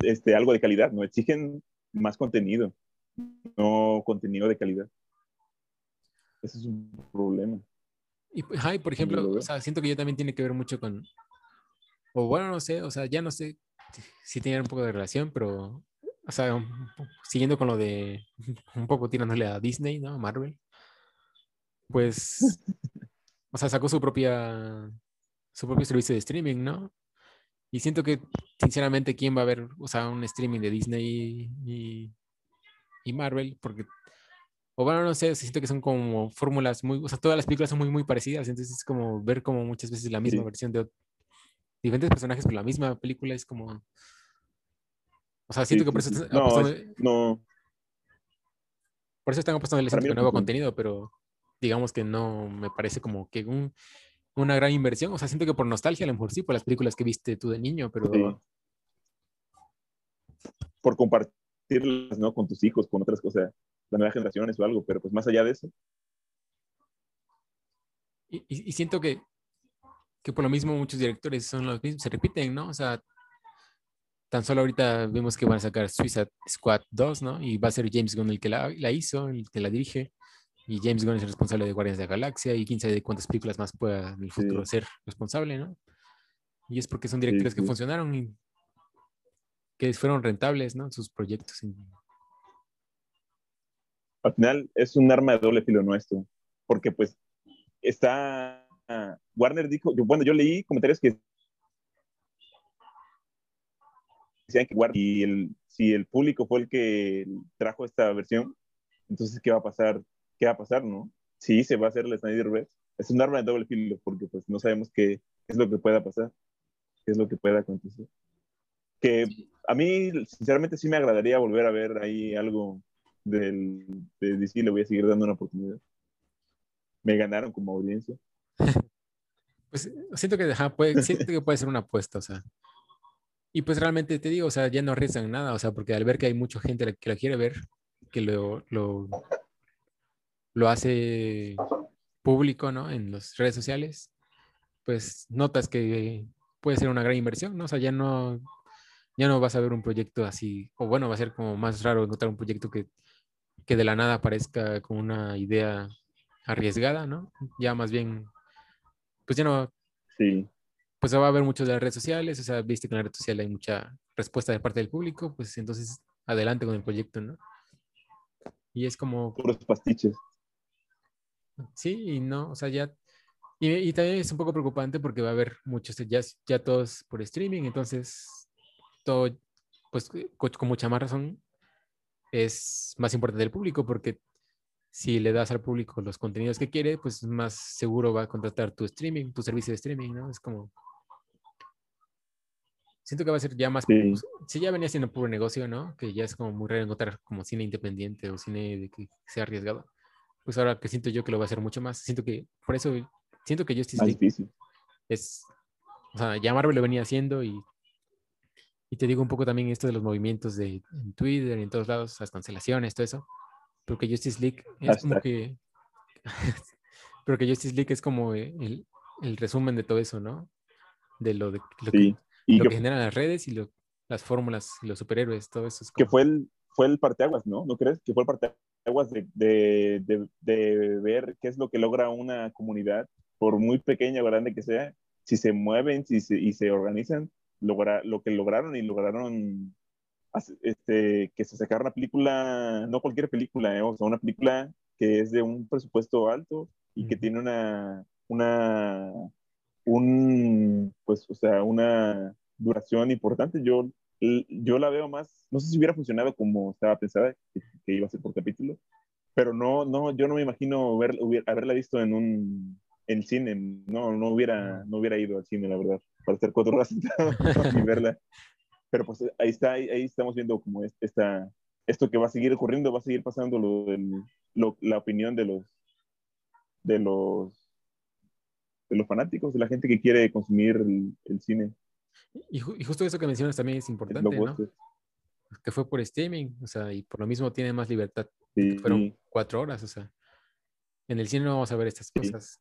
este, algo de calidad, no exigen más contenido, no contenido de calidad. Ese es un problema. Y, por ejemplo, o sea, siento que yo también tiene que ver mucho con, o bueno, no sé, o sea, ya no sé sí tenían un poco de relación, pero, o sea, siguiendo con lo de un poco tirándole a Disney, ¿no? Marvel, pues, o sea, sacó su propia, su propio servicio de streaming, ¿no? Y siento que, sinceramente, ¿quién va a ver, o sea, un streaming de Disney y, y Marvel? Porque, o bueno, no sé, siento que son como fórmulas muy, o sea, todas las películas son muy, muy parecidas, entonces es como ver como muchas veces la misma versión de, diferentes personajes, pero la misma película es como. O sea, siento que por eso están no, no. Por eso están apostando el nuevo contenido, pero digamos que no me parece como que un, una gran inversión. O sea, siento que por nostalgia, a lo mejor sí, por las películas que viste tú de niño, pero... Por compartirlas, ¿no? Con tus hijos, con otras cosas, las nuevas generaciones o algo, pero pues más allá de eso. Y, siento que, que por lo mismo muchos directores son los mismos, se repiten, ¿no? O sea, tan solo ahorita vemos que van a sacar Suicide Squad 2, ¿no? Y va a ser James Gunn el que la, la hizo, el que la dirige. Y James Gunn es el responsable de Guardians de la Galaxia y quién sabe de cuántas películas más pueda en el futuro ser responsable, ¿no? Y es porque son directores que funcionaron y que fueron rentables, ¿no? Sus proyectos. Al final es un arma de doble filo nuestro, porque pues está, Warner dijo, yo, bueno, yo leí comentarios que decían que Warner, y el, si el público fue el que trajo esta versión, entonces, ¿qué va a pasar? ¿Qué va a pasar, no? Sí, se va a hacer el Snyder Red. Es un arma de doble filo, porque pues no sabemos qué es lo que pueda pasar, qué es lo que pueda acontecer. Que a mí, sinceramente, sí me agradaría volver a ver ahí algo del, de DC, le voy a seguir dando una oportunidad me ganaron como audiencia. Pues siento que, puede, siento que puede ser una apuesta, o sea. Y pues realmente te digo, o sea, ya no arriesgan nada, o sea, porque al ver que hay mucha gente que lo quiere ver, que lo, lo, lo hace público, ¿no? En las redes sociales, pues notas que puede ser una gran inversión, ¿no? O sea, ya no, ya no vas a ver un proyecto así, o bueno, va a ser como más raro encontrar un proyecto que, que de la nada aparezca con una idea arriesgada, ¿no? Ya más bien, pues ya no. Sí. Pues va a haber mucho de las redes sociales, o sea, viste que en la red social hay mucha respuesta de parte del público, pues entonces adelante con el proyecto, ¿no? Y es como. Puros pastiches. Sí, y no, o sea, ya. Y, también es un poco preocupante porque va a haber muchos, ya, ya todos por streaming, entonces todo, pues con mucha más razón, es más importante el público porque si le das al público los contenidos que quiere, pues más seguro va a contratar tu streaming, tu servicio de streaming, ¿no? Es como... Siento que va a ser ya más... Sí. Si ya venía siendo puro negocio, ¿no? Que ya es como muy raro encontrar como cine independiente o cine de que sea arriesgado. Pues ahora que siento yo que lo va a hacer mucho más. Siento que, por eso, siento que Justice League es... O sea, ya Marvel lo venía haciendo y y te digo un poco también esto de los movimientos de en Twitter, en todos lados, las cancelaciones, todo eso. Porque Justice League es como que. pero que Justice League es como el, el, resumen de todo eso, ¿no? De lo, de, lo, que, lo que, generan las redes y las fórmulas los superhéroes, todo eso. Es Que fue el, fue el parteaguas, ¿no? ¿No crees? Que fue el parteaguas de, de, de, de ver qué es lo que logra una comunidad, por muy pequeña o grande que sea, si se mueven si se, y se organizan, logra, lo que lograron y lograron este, que se sacara una película, no cualquier película, ¿eh? o sea, una película que es de un presupuesto alto y que tiene una, una, un, pues, o sea, una duración importante. Yo, yo la veo más, no sé si hubiera funcionado como estaba pensada, que, iba a ser por capítulo, pero no, no, yo no me imagino ver, haberla visto en un, en cine, no, no hubiera, no hubiera ido al cine, la verdad, para hacer cuatro horas y verla pero pues ahí está, ahí, estamos viendo como esta, esto que va a seguir ocurriendo, va a seguir pasando lo, la opinión de los, de los, de los fanáticos, de la gente que quiere consumir el, cine. Y, justo eso que mencionas también es importante, ¿no? Que fue por streaming, o sea, y por lo mismo tiene más libertad. Fueron cuatro horas, o sea. En el cine no vamos a ver estas cosas.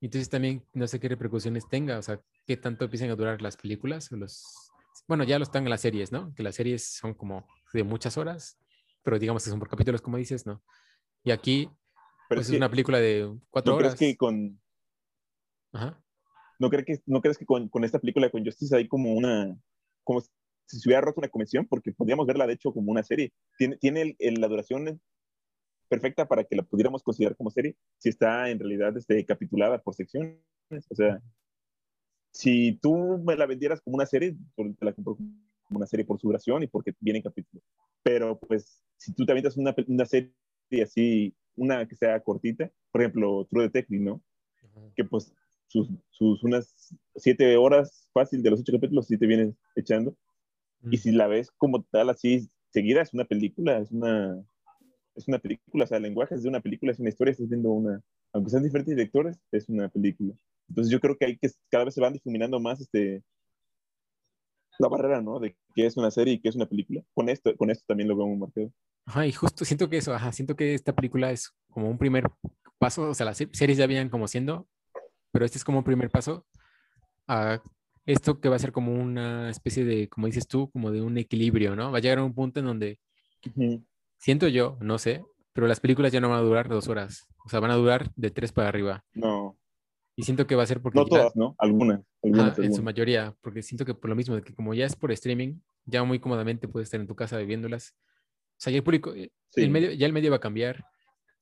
Entonces también no sé qué repercusiones tenga, o sea, qué tanto empiezan a durar las películas o los bueno, ya lo están en las series, ¿no? Que las series son como de muchas horas, pero digamos que son por capítulos, como dices, ¿no? Y aquí, pues es, una película de cuatro ¿no horas. Crees que con... Ajá. ¿No crees que, no crees que con, con, esta película con Justice hay como una, como si se hubiera roto una convención? Porque podríamos verla, de hecho, como una serie. Tiene, tiene la duración perfecta para que la pudiéramos considerar como serie, si está en realidad este, capitulada por secciones. O sea, si tú me la vendieras como una serie, te la compro como una serie por su duración y porque viene en capítulos. Pero pues, si tú te avientas una, una serie así, una que sea cortita, por ejemplo, True Detective, ¿no? Que pues sus, sus, unas siete horas fácil de los ocho capítulos sí te vienes echando. Y si la ves como tal, así seguida, es una película, es una, es una película, o sea, el lenguaje es de una película, es una historia, estás viendo una, aunque sean diferentes directores, es una película. Entonces yo creo que hay que cada vez se van difuminando más este, la barrera, ¿no? De qué es una serie y qué es una película. Con esto, con esto también lo veo muy marcado. Ajá, y justo siento que eso, ajá, siento que esta película es como un primer paso, o sea, las series ya vienen como siendo, pero este es como un primer paso a esto que va a ser como una especie de, como dices tú, como de un equilibrio, ¿no? Va a llegar a un punto en donde, siento yo, no sé, pero las películas ya no van a durar dos horas, o sea, van a durar de tres para arriba. No. Y siento que va a ser porque... No todas, ¿no? Algunas. algunas, En su mayoría, porque siento que por lo mismo, de que como ya es por streaming, ya muy cómodamente puedes estar en tu casa viéndolas. O sea, ya el público, eh, el medio, ya el medio va a cambiar.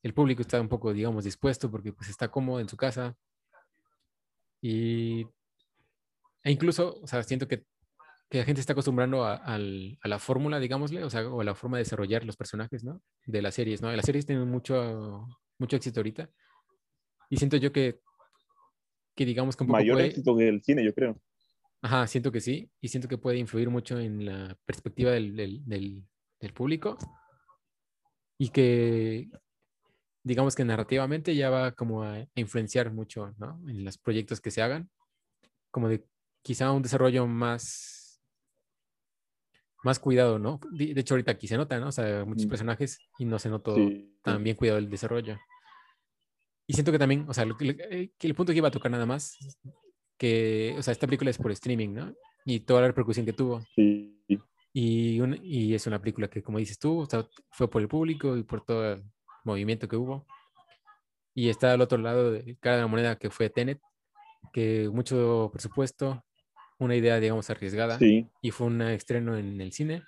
El público está un poco, digamos, dispuesto porque pues está cómodo en su casa. Y... E incluso, o sea, siento que, que la gente está acostumbrando a, a la fórmula, digámosle, o sea, o a la forma de desarrollar los personajes, ¿no? De las series, ¿no? Las series tienen mucho, mucho éxito ahorita. Y siento yo que que digamos que un poco Mayor éxito del cine, yo creo. Ajá, siento que sí, y siento que puede influir mucho en la perspectiva del, del, del, público y que digamos que narrativamente ya va como a, influenciar mucho, ¿no? En los proyectos que se hagan, como de quizá un desarrollo más más cuidado, ¿no? De, hecho ahorita aquí se nota, ¿no? O sea, muchos mm. personajes y no se notó tan bien cuidado el desarrollo. Y siento que también, o sea, eh, que el punto que iba a tocar nada más, que, o sea, esta película es por streaming, ¿no? Y toda la repercusión que tuvo. Sí. Y, y es una película que, como dices tú, o sea, fue por el público y por todo el movimiento que hubo. Y está al otro lado de cara de la moneda que fue Tenet, que mucho presupuesto, una idea, digamos, arriesgada. Sí. Y fue un estreno en el cine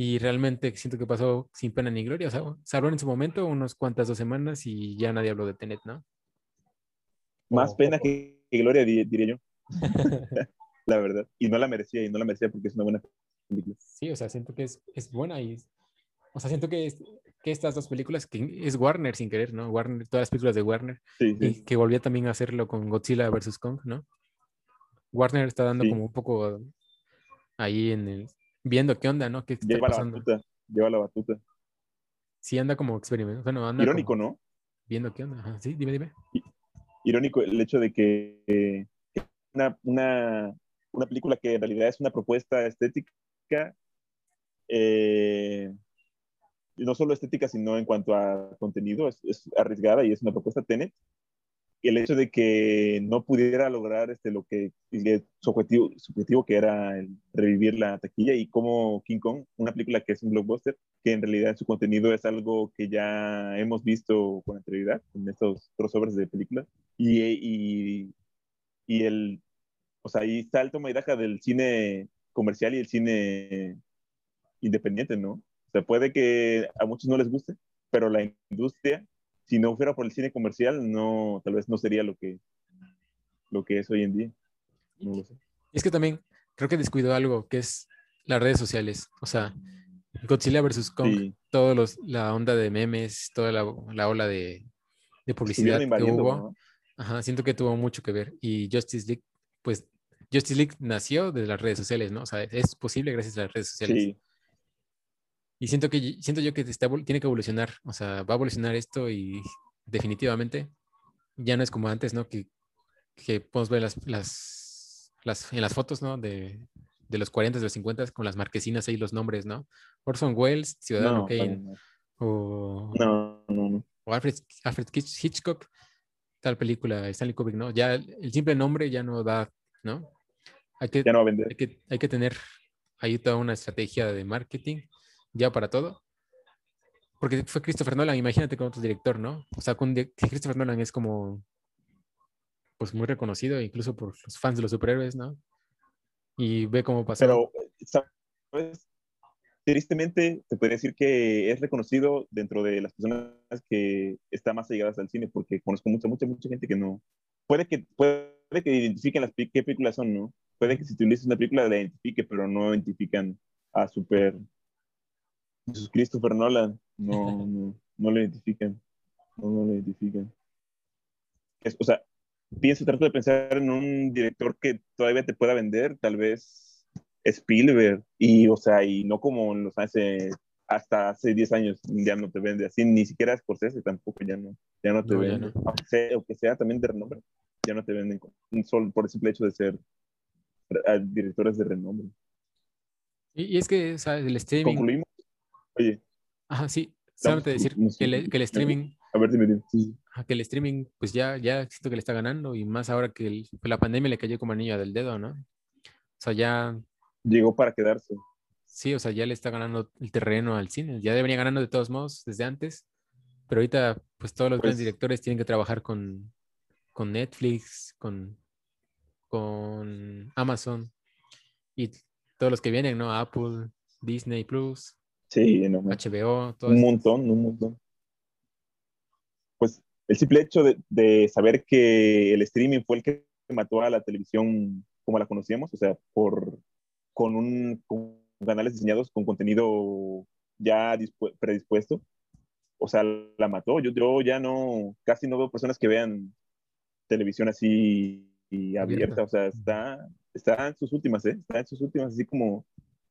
y realmente siento que pasó sin pena ni gloria. O sea, se habló en su momento unas cuantas dos semanas y ya nadie habló de Tenet, ¿no? Más pena que, gloria, diría yo. la verdad. Y no la merecía, y no la merecía porque es una buena película. Sí, o sea, siento que es, es buena y... O sea, siento que, que estas dos películas, que es Warner sin querer, ¿no? Warner, todas las películas de Warner, sí, y que volvía también a hacerlo con Godzilla vs. Kong, ¿no? Warner está dando como un poco ahí en el, viendo qué onda, ¿no? ¿Qué lleva la batuta, lleva la batuta. Sí, anda como experimento. Bueno, anda Irónico, ¿no? Viendo qué onda. Sí, dime, dime. Irónico el hecho de que una, una, una, película que en realidad es una propuesta estética, eh, no solo estética, sino en cuanto a contenido, es, es arriesgada y es una propuesta Tenet, el hecho de que no pudiera lograr este, lo que su objetivo, objetivo que era revivir la taquilla y como King Kong, una película que es un blockbuster, que en realidad su contenido es algo que ya hemos visto con anterioridad en estos crossovers de películas y, y, y el, o sea, ahí está el toma y daja del cine comercial y el cine independiente, ¿no? O sea, puede que a muchos no les guste, pero la industria si no fuera por el cine comercial, no, tal vez no sería lo que, lo que es hoy en día. No lo sé. Es que también creo que descuidó algo, que es las redes sociales. O sea, Godzilla vs. Kong, todos los, la onda de memes, toda la, la ola de, de publicidad que hubo. Ajá, siento que tuvo mucho que ver. Y Justice League, pues Justice League nació de las redes sociales, ¿no? O sea, es posible gracias a las redes sociales. Sí. Y siento que siento yo que está, tiene que evolucionar, o sea, va a evolucionar esto y definitivamente ya no es como antes, ¿no? Que, que podemos ver las, las, las, en las fotos, ¿no? De, de los 40, de los 50 con las marquesinas ahí, los nombres, ¿no? Orson Welles, Ciudadano Kane, o, no, no, no. o Alfred, Alfred, Hitchcock, tal película, Stanley Kubrick, ¿no? Ya el simple nombre ya no da, ¿no? Hay que, ya no va a vender. Hay que, hay que tener ahí toda una estrategia de marketing ya para todo. Porque fue Christopher Nolan, imagínate con otro director, ¿no? O sea, con Christopher Nolan es como, pues muy reconocido, incluso por los fans de los superhéroes, ¿no? Y ve cómo pasó. Pero, ¿sabes? Tristemente, te podría decir que es reconocido dentro de las personas que están más allegadas al cine, porque conozco mucha, mucha, mucha gente que no. Puede que, puede que identifiquen las qué películas son, ¿no? Puede que si tú una película la identifique, pero no identifican a super Christopher Nolan, no, no, no lo identifican. No, no lo identifican. o sea, pienso, trato de pensar en un director que todavía te pueda vender, tal vez Spielberg, y, o sea, y no como los hace hasta hace 10 años ya no te vende así, ni siquiera Scorsese tampoco ya no, ya no te vende, aunque, sea, sea, también de renombre, ya no te venden solo por el simple hecho de ser directores de renombre. Y, es que, ¿sabes? El streaming... Concluimos. Oye. Ajá, sí, solamente decir que el, que el, streaming... A ver, dime, Que el streaming, pues ya, ya siento que le está ganando y más ahora que la pandemia le cayó como anillo del dedo, ¿no? O sea, ya... Llegó para quedarse. Sí, o sea, ya le está ganando el terreno al cine. Ya debería ganando de todos modos desde antes. Pero ahorita, pues todos los grandes pues directores tienen que trabajar con, con Netflix, con, con Amazon y todos los que vienen, ¿no? Apple, Disney Plus, sí, HBO, todo Un montón, un montón. Pues el simple hecho de, de saber que el streaming fue el que mató a la televisión como la conocíamos, o sea, por, con un, canales diseñados con contenido ya predispuesto. O sea, la mató. Yo, yo ya no, casi no veo personas que vean televisión así abierta. O sea, está, está en sus últimas, ¿eh? Está en sus últimas, así como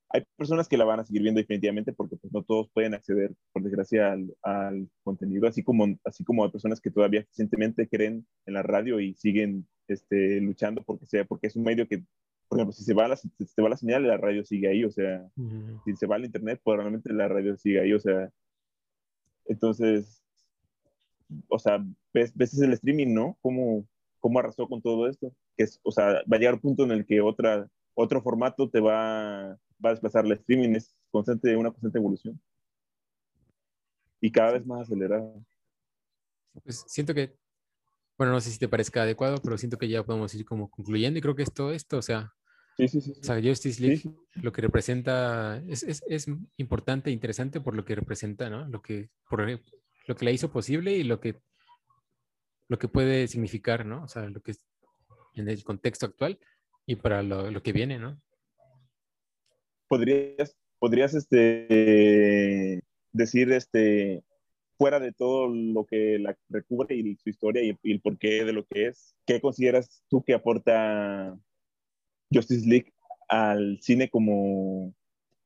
hay personas que la van a seguir viendo definitivamente porque pues, no todos pueden acceder, por desgracia, al, al, contenido, así como, así como hay personas que todavía recientemente creen en la radio y siguen este, luchando porque, sea, porque es un medio que por ejemplo, si se va la, si se va la señal, la radio sigue ahí, o sea, si se va el internet, probablemente la radio sigue ahí, o sea, entonces, o sea, ves, ves el streaming, ¿no? ¿Cómo, ¿Cómo arrasó con todo esto? Que es, o sea, va a llegar un punto en el que otra, otro formato te va, va a desplazar el streaming, es constante, una constante evolución. Y cada vez más acelerada. Pues siento que bueno, no sé si te parezca adecuado, pero siento que ya podemos ir como concluyendo y creo que es todo esto, o sea, sí, sí, sí, o sea Justice League lo que representa es, es, es, importante e interesante por lo que representa, ¿no? Lo que, por, lo que la hizo posible y lo que, lo que puede significar, ¿no? O sea, lo que es en el contexto actual y para lo, lo que viene, ¿no? Podrías, podrías este, decir, este, fuera de todo lo que la recubre y su historia y, el porqué de lo que es, ¿qué consideras tú que aporta Justice League al cine como,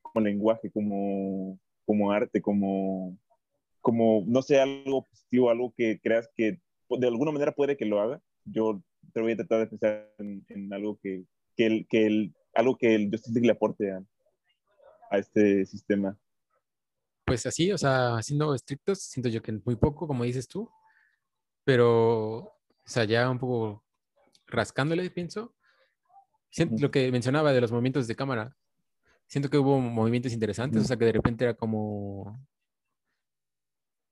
como lenguaje, como, como arte, como, como, no sé, algo positivo, algo que creas que de alguna manera puede que lo haga? Yo te voy a tratar de pensar en, algo que, que, el, que el, algo que el Justice League le aporte a, a este sistema pues así, o sea, siendo estrictos, siento yo que muy poco, como dices tú, pero, o sea, ya un poco rascándole, pienso. Siento lo que mencionaba de los movimientos de cámara. Siento que hubo movimientos interesantes, o sea, que de repente era como,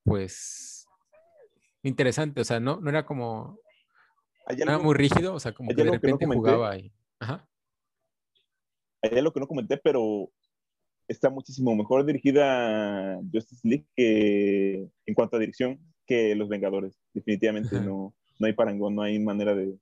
pues, interesante, o sea, no, no era como, era muy rígido, o sea, como que de repente jugaba ahí. Ajá. Hay algo que no comenté, pero está muchísimo mejor dirigida Justice League que, en cuanto a dirección que Los Vengadores. Definitivamente no, no hay parangón, no hay manera de,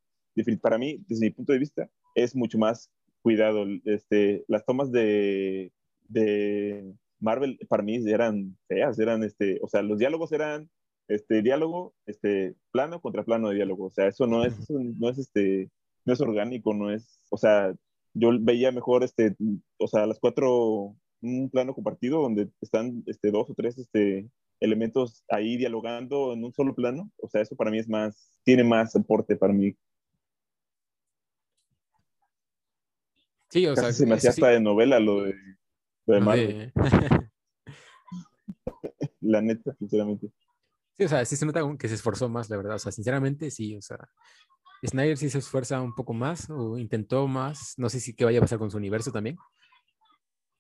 Para mí, desde mi punto de vista, es mucho más cuidado. Este, las tomas de, de Marvel para mí eran feas, eran, este, o sea, los diálogos eran este diálogo, este plano contra plano de diálogo, o sea, eso no es, no es este, no es orgánico, no es, o sea, yo veía mejor, este, o sea, las cuatro un plano compartido donde están este, dos o tres este, elementos ahí dialogando en un solo plano. O sea, eso para mí es más, tiene más aporte para mí. Sí, o sea, se me hacía hasta de novela lo de, lo Marvel. la neta, sinceramente. Sí, o sea, sí se nota que se esforzó más, la verdad. O sea, sinceramente, sí, o sea, Snyder sí se esfuerza un poco más o intentó más. No sé si qué vaya a pasar con su universo también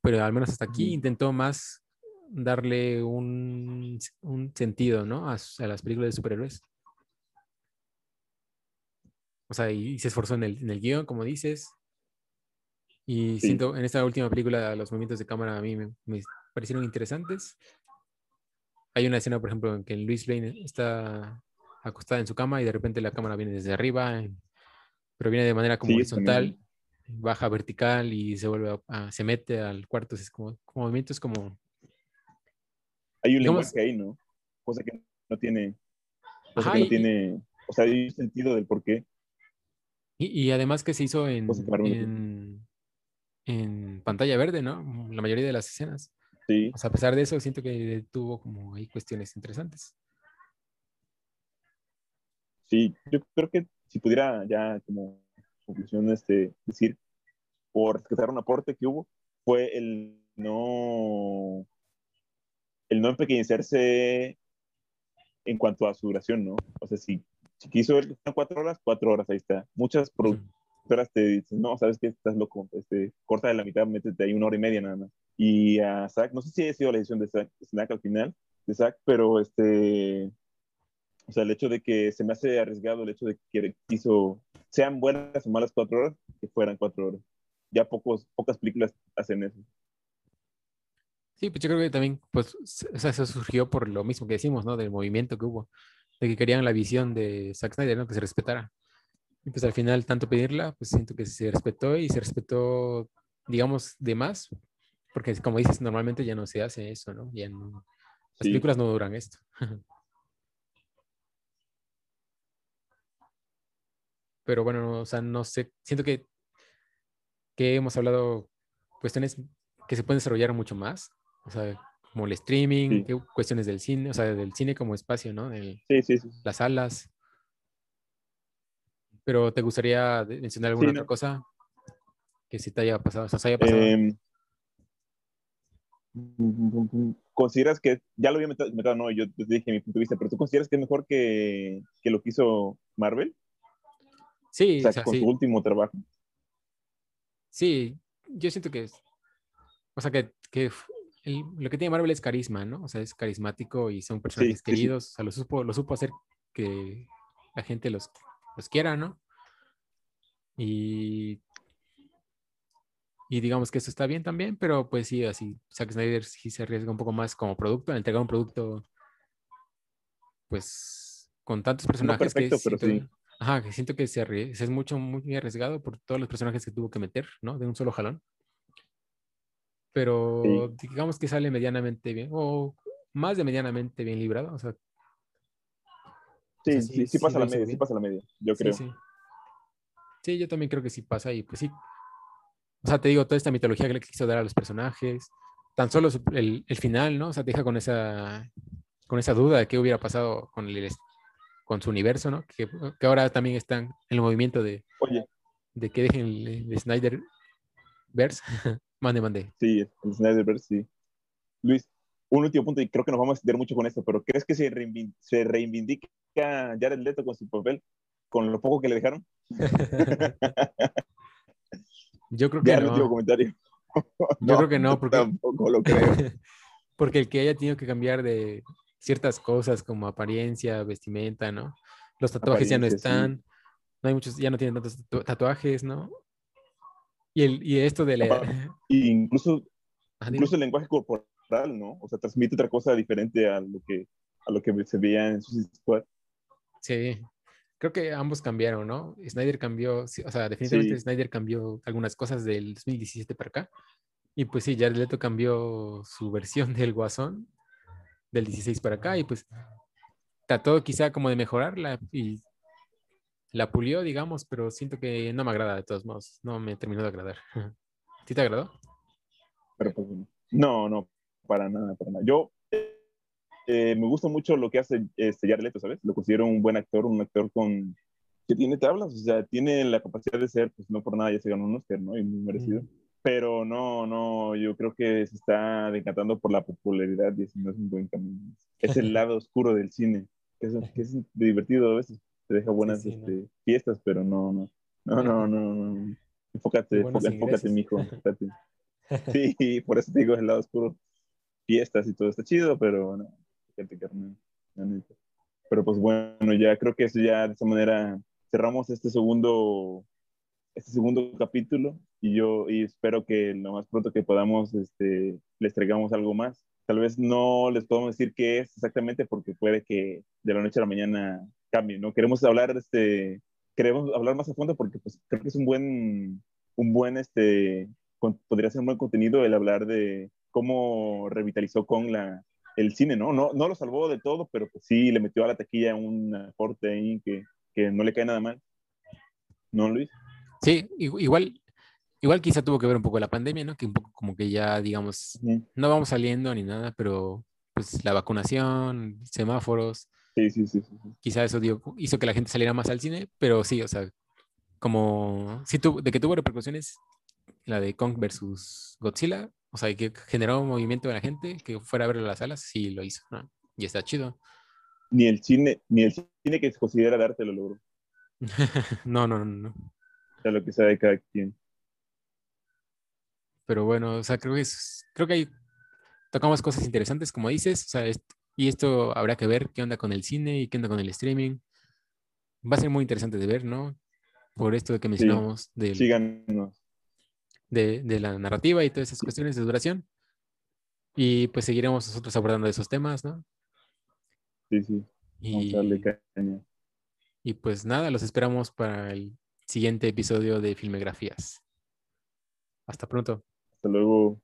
pero al menos hasta aquí intentó más darle un, un sentido, ¿no? A, a, las películas de superhéroes. O sea, y, se esforzó en el, en el, guion, como dices. Y siento, en esta última película, los movimientos de cámara a mí me, me, parecieron interesantes. Hay una escena, por ejemplo, en que Luis Lane está acostada en su cama y de repente la cámara viene desde arriba, pero viene de manera como horizontal baja vertical y se vuelve a, se mete al cuarto. Es como, como movimiento es como. Hay un lenguaje ahí, ¿no? Cosa que no tiene. Cosa que no tiene. O sea, hay un sentido del por qué. Y, y además que se hizo en, en, en, pantalla verde, ¿no? La mayoría de las escenas. Sí. O sea, a pesar de eso, siento que tuvo como ahí cuestiones interesantes. Sí, yo creo que si pudiera ya como conclusión este, decir, por rescatar un aporte que hubo, fue el no, el no empequeñecerse en cuanto a su duración, ¿no? O sea, si, si quiso ver cuatro horas, cuatro horas, ahí está. Muchas productoras te dicen, no, sabes que estás loco, este, corta de la mitad, métete ahí una hora y media nada más. Y a Zack, no sé si ha sido la decisión de Zack, Snack al final, de Zack, pero este, o sea, el hecho de que se me hace arriesgado el hecho de que quiso, sean buenas o malas cuatro horas, que fueran cuatro horas. Ya pocos, pocas películas hacen eso. Sí, pues yo creo que también, pues, o sea, eso surgió por lo mismo que decimos, ¿no? Del movimiento que hubo, de que querían la visión de Zack Snyder, ¿no? Que se respetara. Y pues al final, tanto pedirla, pues siento que se respetó y se respetó, digamos, de más, porque como dices, normalmente ya no se hace eso, ¿no? Ya no, las Sí. películas no duran esto. Pero bueno, o sea, no sé, siento que, que hemos hablado cuestiones que se pueden desarrollar mucho más, o sea, como el streaming, Sí. cuestiones del cine, o sea, del cine como espacio, ¿no? El- Sí, sí, sí. las salas. Pero ¿te gustaría mencionar alguna Sí, otra no. cosa que si te haya pasado, o sea, se haya pasado? Em, ¿Consideras que, ya lo había metido, metido, no, yo te dije mi punto de vista, pero tú consideras que es mejor que, que lo que hizo Marvel? Sí, O sea, o sea, con sí, su último trabajo. sí, yo siento que es, o sea, que, que el- lo que tiene Marvel es carisma, ¿no? O sea, es carismático y son personajes sí, sí. queridos, o sea, lo supo, lo supo hacer que la gente los, los quiera, ¿no? Y, y digamos que eso está bien también, pero pues sí, así, Zack Snyder sí se arriesga un poco más como producto, entregar un producto, pues, con tantos personajes perfecto, que pero sí. Ajá, que siento que se arrie- es mucho, muy arriesgado por todos los personajes que tuvo que meter, ¿no? De un solo jalón. Pero digamos que sale medianamente bien, o más de medianamente bien librado, o sea, Sí, sea, sí, sí- sí, sí pasa la media, sí pasa la media, yo creo. sí. Yo también creo que sí pasa y pues sí. O sea, te digo, toda esta mitología que le quiso dar a los personajes, tan solo el, el final, ¿no? O sea, te deja con esa, con esa duda de qué hubiera pasado con, el, con su universo, ¿no? Que, que ahora también están en el movimiento de, Oye, de que dejen el, el Snyder Verse. mande, mande. sí, el Snyderverse, sí. Luis, un último punto, y creo que nos vamos a extender mucho con esto, pero ¿crees que se, reivin- se reivindica Jared Leto con su papel, con lo poco que le dejaron? Yo creo que Ya el último no. comentario. Yo creo que no, porque, Tampoco lo creo. porque el que haya tenido que cambiar de ciertas cosas como apariencia, vestimenta, ¿no? Los tatuajes ya no Apariencia, sí. están, no hay muchos, ya no tienen tantos tatu- tatuajes, ¿no? Y, el, y esto de la... Y incluso, Ah, incluso el lenguaje corporal, ¿no? O sea, transmite otra cosa diferente a lo que, a lo que se veía en sus Squad. Sí, creo que ambos cambiaron, ¿no? Snyder cambió, o sea, definitivamente Sí. Snyder cambió algunas cosas del 2017 para acá. Y pues sí, Jared Leto cambió su versión del Guasón del 16 para acá y pues trató quizá como de mejorarla y la pulió, digamos, pero siento que no me agrada de todos modos, no me terminó de agradar. ¿Sí te agradó? Pero pues. No, no, para nada, para nada. Yo eh, me gusta mucho lo que hace este Leto, ¿sabes? Lo considero un buen actor, un actor con que tiene tablas, o sea, tiene la capacidad de ser, pues no por nada ya se ganó un Oscar, ¿no? Y muy merecido. Mm. Pero no, no, yo creo que se está decantando por la popularidad y ese no es un buen camino. Es el lado oscuro del cine, que es, que es divertido a veces. Te deja buenas sí, ¿no? este, fiestas, pero no, no, no, no, no, no. Enfócate, enfócate, enfócate, mijo, enfócate. Sí, por eso te digo, el lado oscuro. Fiestas y todo está chido, pero bueno, fíjate, carnal. Pero pues bueno, ya creo que eso ya de esa manera cerramos este segundo, este segundo capítulo y yo y espero que lo más pronto que podamos este, les traigamos algo más. Tal vez no les podemos decir qué es exactamente porque puede que de la noche a la mañana cambie, ¿no? Queremos hablar, este, queremos hablar más a fondo porque pues creo que es un buen, un buen, este, con- podría ser un buen contenido el hablar de cómo revitalizó con la, el cine, ¿no? ¿no? No lo salvó de todo, pero pues sí le metió a la taquilla un aporte ahí que, que no le cae nada mal. ¿No, Luis? Sí, igual igual quizá tuvo que ver un poco la pandemia, ¿no? Que un poco como que ya, digamos, no vamos saliendo ni nada, pero pues la vacunación, semáforos. Sí, sí, sí. Quizá eso hizo que la gente saliera más al cine, pero sí, o sea, como, sí, de que tuvo repercusiones, la de Kong versus Godzilla, o sea, que generó un movimiento de la gente que fuera a ver las salas, sí lo hizo, ¿no? Y está chido. Ni el cine, ni el cine que se considera arte lo logró. no, no, no, no. O sea, lo que sea de cada quien. Pero bueno, o sea, creo que es, creo que hay, tocamos cosas interesantes, como dices, o sea, y esto habrá que ver qué onda con el cine y qué onda con el streaming. Va a ser muy interesante de ver, ¿no? Por esto que mencionamos sí, del, de, de, la narrativa y todas esas cuestiones de duración. Y pues seguiremos nosotros abordando esos temas, ¿no? Sí, sí. Y, y pues nada, los esperamos para el siguiente episodio de Filmografías. Hasta pronto. Hasta luego.